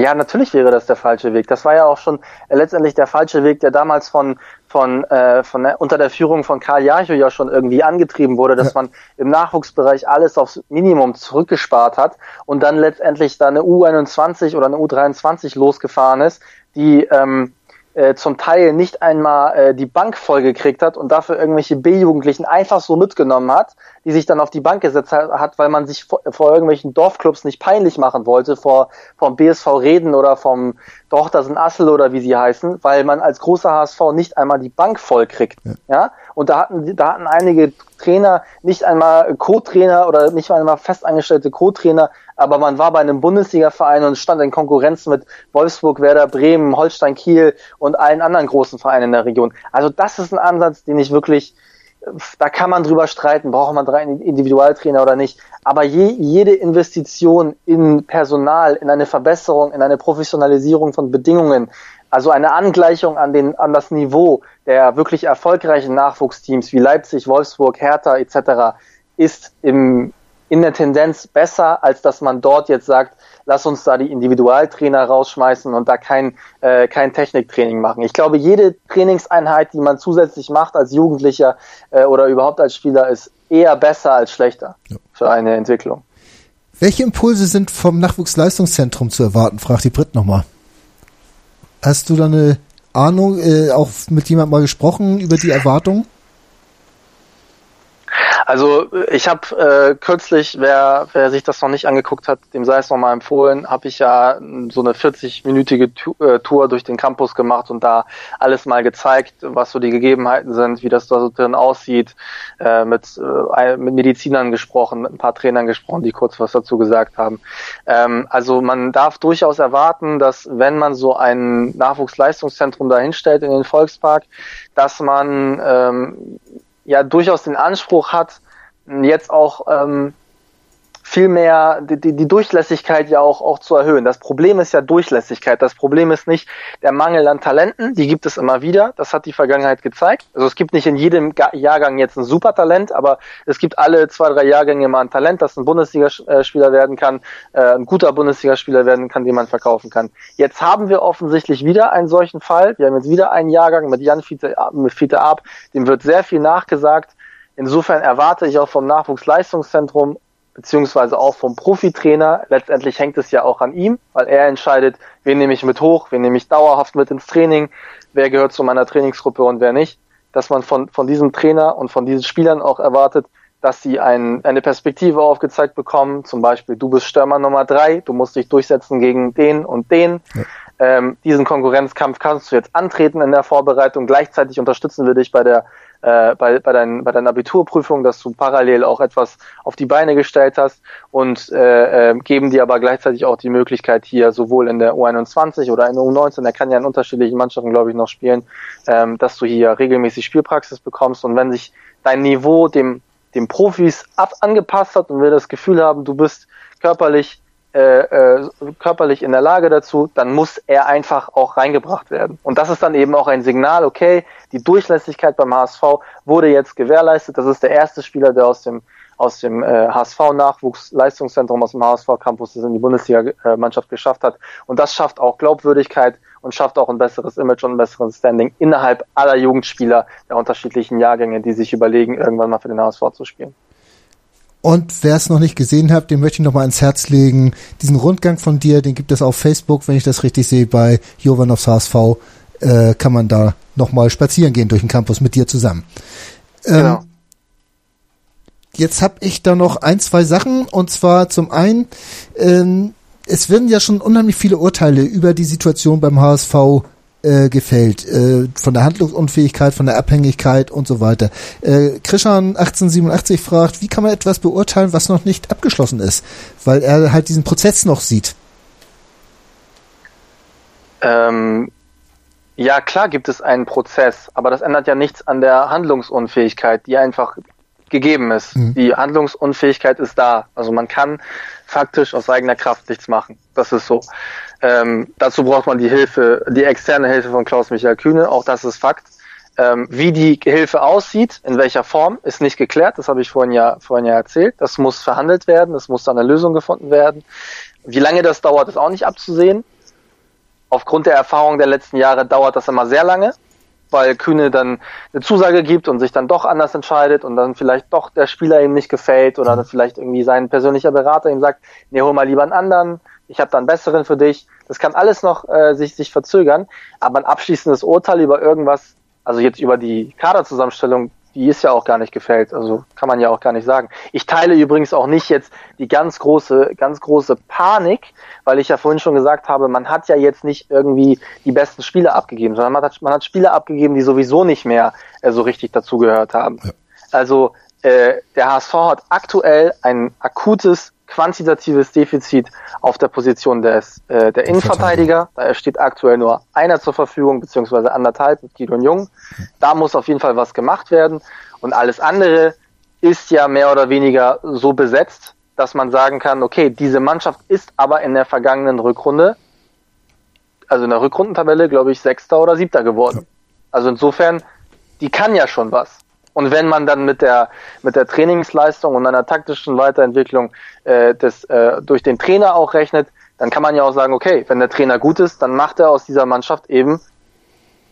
Ja, natürlich wäre das der falsche Weg. Das war ja auch schon äh, letztendlich der falsche Weg, der damals von von, äh, von der, unter der Führung von Karl Jacho ja schon irgendwie angetrieben wurde, dass ja. man im Nachwuchsbereich alles aufs Minimum zurückgespart hat und dann letztendlich da eine U21 oder eine U23 losgefahren ist, die ähm, äh, zum Teil nicht einmal äh, die Bank vollgekriegt hat und dafür irgendwelche B-Jugendlichen einfach so mitgenommen hat, die sich dann auf die Bank gesetzt hat, weil man sich vor, vor irgendwelchen Dorfclubs nicht peinlich machen wollte, vor vom BSV Reden oder vom Dochters in Assel oder wie sie heißen, weil man als großer HSV nicht einmal die Bank vollkriegt. Ja. ja? Und da hatten, da hatten einige Trainer nicht einmal Co-Trainer oder nicht einmal festangestellte Co-Trainer, aber man war bei einem Bundesliga-Verein und stand in Konkurrenz mit Wolfsburg, Werder Bremen, Holstein Kiel und allen anderen großen Vereinen in der Region. Also das ist ein Ansatz, den ich wirklich, da kann man drüber streiten, braucht man drei Individualtrainer oder nicht. Aber je, jede Investition in Personal, in eine Verbesserung, in eine Professionalisierung von Bedingungen, also eine Angleichung an, den, an das Niveau der wirklich erfolgreichen Nachwuchsteams wie Leipzig, Wolfsburg, Hertha etc. ist im, in der Tendenz besser, als dass man dort jetzt sagt, lass uns da die Individualtrainer rausschmeißen und da kein, äh, kein Techniktraining machen. Ich glaube, jede Trainingseinheit, die man zusätzlich macht als Jugendlicher äh, oder überhaupt als Spieler, ist eher besser als schlechter ja. für eine Entwicklung. Welche Impulse sind vom Nachwuchsleistungszentrum zu erwarten, fragt die Brit nochmal. Hast du da eine Ahnung, äh, auch mit jemandem mal gesprochen über die Erwartungen? Also ich habe äh, kürzlich, wer, wer sich das noch nicht angeguckt hat, dem sei es nochmal empfohlen, habe ich ja so eine 40-minütige äh, Tour durch den Campus gemacht und da alles mal gezeigt, was so die Gegebenheiten sind, wie das da so drin aussieht, äh, mit, äh, mit Medizinern gesprochen, mit ein paar Trainern gesprochen, die kurz was dazu gesagt haben. Ähm, also man darf durchaus erwarten, dass wenn man so ein Nachwuchsleistungszentrum dahinstellt in den Volkspark, dass man ähm, ja durchaus den Anspruch hat, jetzt auch ähm, viel mehr die, die, die Durchlässigkeit ja auch, auch zu erhöhen. Das Problem ist ja Durchlässigkeit. Das Problem ist nicht der Mangel an Talenten, die gibt es immer wieder. Das hat die Vergangenheit gezeigt. Also es gibt nicht in jedem Jahrgang jetzt ein Supertalent, aber es gibt alle zwei, drei Jahrgänge mal ein Talent, das ein Bundesligaspieler werden kann, äh, ein guter Bundesligaspieler werden kann, den man verkaufen kann. Jetzt haben wir offensichtlich wieder einen solchen Fall. Wir haben jetzt wieder einen Jahrgang mit Jan Fiete, mit Fiete Ab, dem wird sehr viel nachgesagt. Insofern erwarte ich auch vom Nachwuchsleistungszentrum beziehungsweise auch vom Profitrainer. Letztendlich hängt es ja auch an ihm, weil er entscheidet, wen nehme ich mit hoch, wen nehme ich dauerhaft mit ins Training, wer gehört zu meiner Trainingsgruppe und wer nicht. Dass man von, von diesem Trainer und von diesen Spielern auch erwartet, dass sie ein, eine Perspektive aufgezeigt bekommen, zum Beispiel du bist Stürmer Nummer drei, du musst dich durchsetzen gegen den und den. Ja. Ähm, diesen Konkurrenzkampf kannst du jetzt antreten in der Vorbereitung. Gleichzeitig unterstützen wir dich bei der äh, bei, bei, dein, bei deiner Abiturprüfung, dass du parallel auch etwas auf die Beine gestellt hast und äh, äh, geben dir aber gleichzeitig auch die Möglichkeit hier sowohl in der U21 oder in der U19, er kann ja in unterschiedlichen Mannschaften, glaube ich, noch spielen, ähm, dass du hier regelmäßig Spielpraxis bekommst. Und wenn sich dein Niveau dem dem Profis ab angepasst hat und wir das Gefühl haben, du bist körperlich äh, äh, körperlich in der Lage dazu, dann muss er einfach auch reingebracht werden. Und das ist dann eben auch ein Signal, okay, die Durchlässigkeit beim HSV wurde jetzt gewährleistet. Das ist der erste Spieler, der aus dem aus dem äh, HSV-Nachwuchsleistungszentrum aus dem HSV-Campus in die Bundesliga-Mannschaft geschafft hat. Und das schafft auch Glaubwürdigkeit und schafft auch ein besseres Image und ein besseres Standing innerhalb aller Jugendspieler der unterschiedlichen Jahrgänge, die sich überlegen, irgendwann mal für den HSV zu spielen. Und wer es noch nicht gesehen hat, den möchte ich noch mal ans Herz legen. Diesen Rundgang von dir, den gibt es auf Facebook, wenn ich das richtig sehe, bei Jovanovs HSV, äh, kann man da noch mal spazieren gehen durch den Campus mit dir zusammen. Ähm, genau. Jetzt habe ich da noch ein, zwei Sachen und zwar zum einen, ähm, es werden ja schon unheimlich viele Urteile über die Situation beim HSV äh, gefällt, äh, von der Handlungsunfähigkeit, von der Abhängigkeit und so weiter. Äh, Krishan 1887 fragt, wie kann man etwas beurteilen, was noch nicht abgeschlossen ist, weil er halt diesen Prozess noch sieht. Ähm, ja, klar gibt es einen Prozess, aber das ändert ja nichts an der Handlungsunfähigkeit, die einfach gegeben ist. Mhm. Die Handlungsunfähigkeit ist da. Also man kann faktisch aus eigener Kraft nichts machen. Das ist so. Ähm, dazu braucht man die Hilfe, die externe Hilfe von Klaus-Michael Kühne. Auch das ist Fakt. Ähm, wie die Hilfe aussieht, in welcher Form, ist nicht geklärt. Das habe ich vorhin ja, vorhin ja erzählt. Das muss verhandelt werden. Es muss dann eine Lösung gefunden werden. Wie lange das dauert, ist auch nicht abzusehen. Aufgrund der Erfahrung der letzten Jahre dauert das immer sehr lange weil Kühne dann eine Zusage gibt und sich dann doch anders entscheidet und dann vielleicht doch der Spieler ihm nicht gefällt oder dann vielleicht irgendwie sein persönlicher Berater ihm sagt, nee, hol mal lieber einen anderen, ich habe da einen besseren für dich. Das kann alles noch äh, sich, sich verzögern, aber ein abschließendes Urteil über irgendwas, also jetzt über die Kaderzusammenstellung, die ist ja auch gar nicht gefällt. Also kann man ja auch gar nicht sagen. Ich teile übrigens auch nicht jetzt die ganz große, ganz große Panik, weil ich ja vorhin schon gesagt habe, man hat ja jetzt nicht irgendwie die besten Spiele abgegeben, sondern man hat, man hat Spiele abgegeben, die sowieso nicht mehr äh, so richtig dazugehört haben. Ja. Also äh, der HSV hat aktuell ein akutes quantitatives Defizit auf der Position des, äh, der Innenverteidiger. Da steht aktuell nur einer zur Verfügung, beziehungsweise anderthalb mit Gideon Jung. Da muss auf jeden Fall was gemacht werden. Und alles andere ist ja mehr oder weniger so besetzt, dass man sagen kann, okay, diese Mannschaft ist aber in der vergangenen Rückrunde, also in der Rückrundentabelle, glaube ich, Sechster oder Siebter geworden. Also insofern, die kann ja schon was. Und wenn man dann mit der, mit der Trainingsleistung und einer taktischen Weiterentwicklung äh, des, äh, durch den Trainer auch rechnet, dann kann man ja auch sagen, okay, wenn der Trainer gut ist, dann macht er aus dieser Mannschaft eben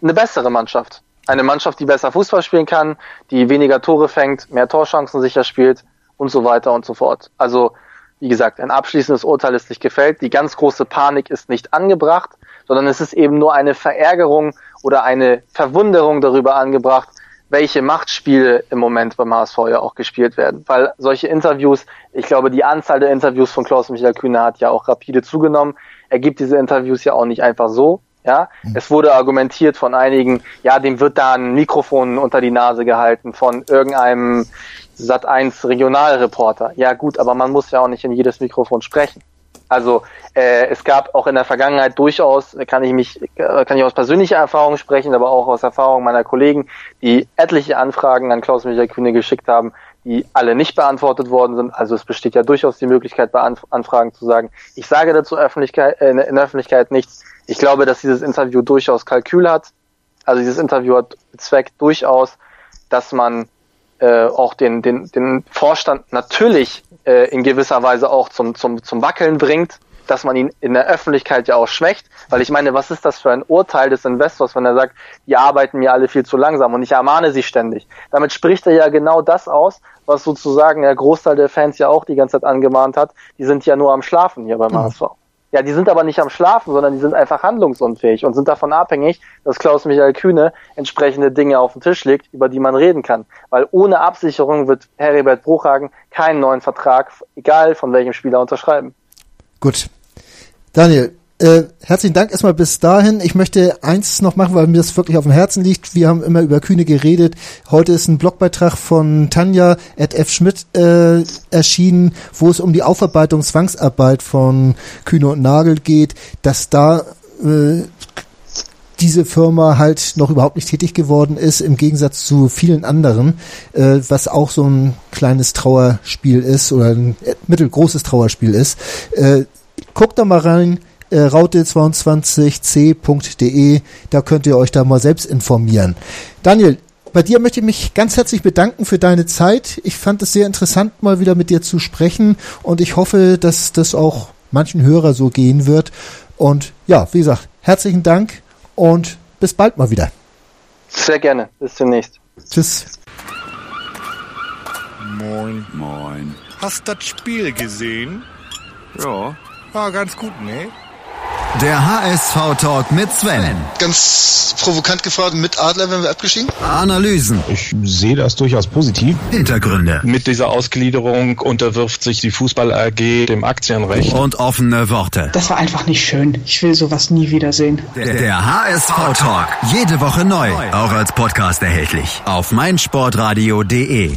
eine bessere Mannschaft. Eine Mannschaft, die besser Fußball spielen kann, die weniger Tore fängt, mehr Torchancen sicher spielt und so weiter und so fort. Also, wie gesagt, ein abschließendes Urteil ist nicht gefällt. Die ganz große Panik ist nicht angebracht, sondern es ist eben nur eine Verärgerung oder eine Verwunderung darüber angebracht, welche Machtspiele im Moment beim HSV ja auch gespielt werden. Weil solche Interviews, ich glaube, die Anzahl der Interviews von Klaus-Michael Kühne hat ja auch rapide zugenommen. Er gibt diese Interviews ja auch nicht einfach so. Ja, mhm. es wurde argumentiert von einigen, ja, dem wird da ein Mikrofon unter die Nase gehalten von irgendeinem Sat 1 Regionalreporter. Ja, gut, aber man muss ja auch nicht in jedes Mikrofon sprechen. Also äh, es gab auch in der Vergangenheit durchaus, kann ich mich, äh, kann ich aus persönlicher Erfahrung sprechen, aber auch aus Erfahrung meiner Kollegen, die etliche Anfragen an Klaus-Michael Kühne geschickt haben, die alle nicht beantwortet worden sind. Also es besteht ja durchaus die Möglichkeit, bei Anf Anfragen zu sagen, ich sage dazu Öffentlichkeit, äh, in der Öffentlichkeit nichts. Ich glaube, dass dieses Interview durchaus Kalkül hat. Also dieses Interview hat Zweck durchaus, dass man äh, auch den, den, den Vorstand natürlich äh, in gewisser Weise auch zum, zum, zum Wackeln bringt. dass man ihn in der Öffentlichkeit ja auch schwächt, weil ich meine, was ist das für ein Urteil des Investors, wenn er sagt, die arbeiten mir alle viel zu langsam und ich ermahne sie ständig. Damit spricht er ja genau das aus, was sozusagen der Großteil der Fans ja auch die ganze Zeit angemahnt hat. Die sind ja nur am Schlafen hier beim mhm. Ja, die sind aber nicht am Schlafen, sondern die sind einfach handlungsunfähig und sind davon abhängig, dass Klaus-Michael Kühne entsprechende Dinge auf den Tisch legt, über die man reden kann. Weil ohne Absicherung wird Heribert Bruchhagen keinen neuen Vertrag, egal von welchem Spieler, unterschreiben. Gut. Daniel, äh, herzlichen Dank erstmal bis dahin. Ich möchte eins noch machen, weil mir das wirklich auf dem Herzen liegt. Wir haben immer über Kühne geredet. Heute ist ein Blogbeitrag von Tanja at F. Schmidt äh, erschienen, wo es um die Aufarbeitung Zwangsarbeit von Kühne und Nagel geht, dass da äh, diese Firma halt noch überhaupt nicht tätig geworden ist, im Gegensatz zu vielen anderen, äh, was auch so ein kleines Trauerspiel ist oder ein mittelgroßes Trauerspiel ist. Äh, guckt da mal rein, äh, raute22c.de, da könnt ihr euch da mal selbst informieren. Daniel, bei dir möchte ich mich ganz herzlich bedanken für deine Zeit. Ich fand es sehr interessant, mal wieder mit dir zu sprechen und ich hoffe, dass das auch manchen Hörer so gehen wird. Und ja, wie gesagt, herzlichen Dank und bis bald mal wieder. Sehr gerne. Bis zunächst. Tschüss. Moin. Moin. Hast das Spiel gesehen? Ja. War ganz gut, ne? Der HSV-Talk mit Sven. Ganz provokant gefragt, mit Adler werden wir abgestiegen? Analysen. Ich sehe das durchaus positiv. Hintergründe. Mit dieser Ausgliederung unterwirft sich die Fußball AG dem Aktienrecht. Und offene Worte. Das war einfach nicht schön. Ich will sowas nie wiedersehen. Der, der HSV-Talk. Jede Woche neu. Auch als Podcast erhältlich. Auf meinsportradio.de.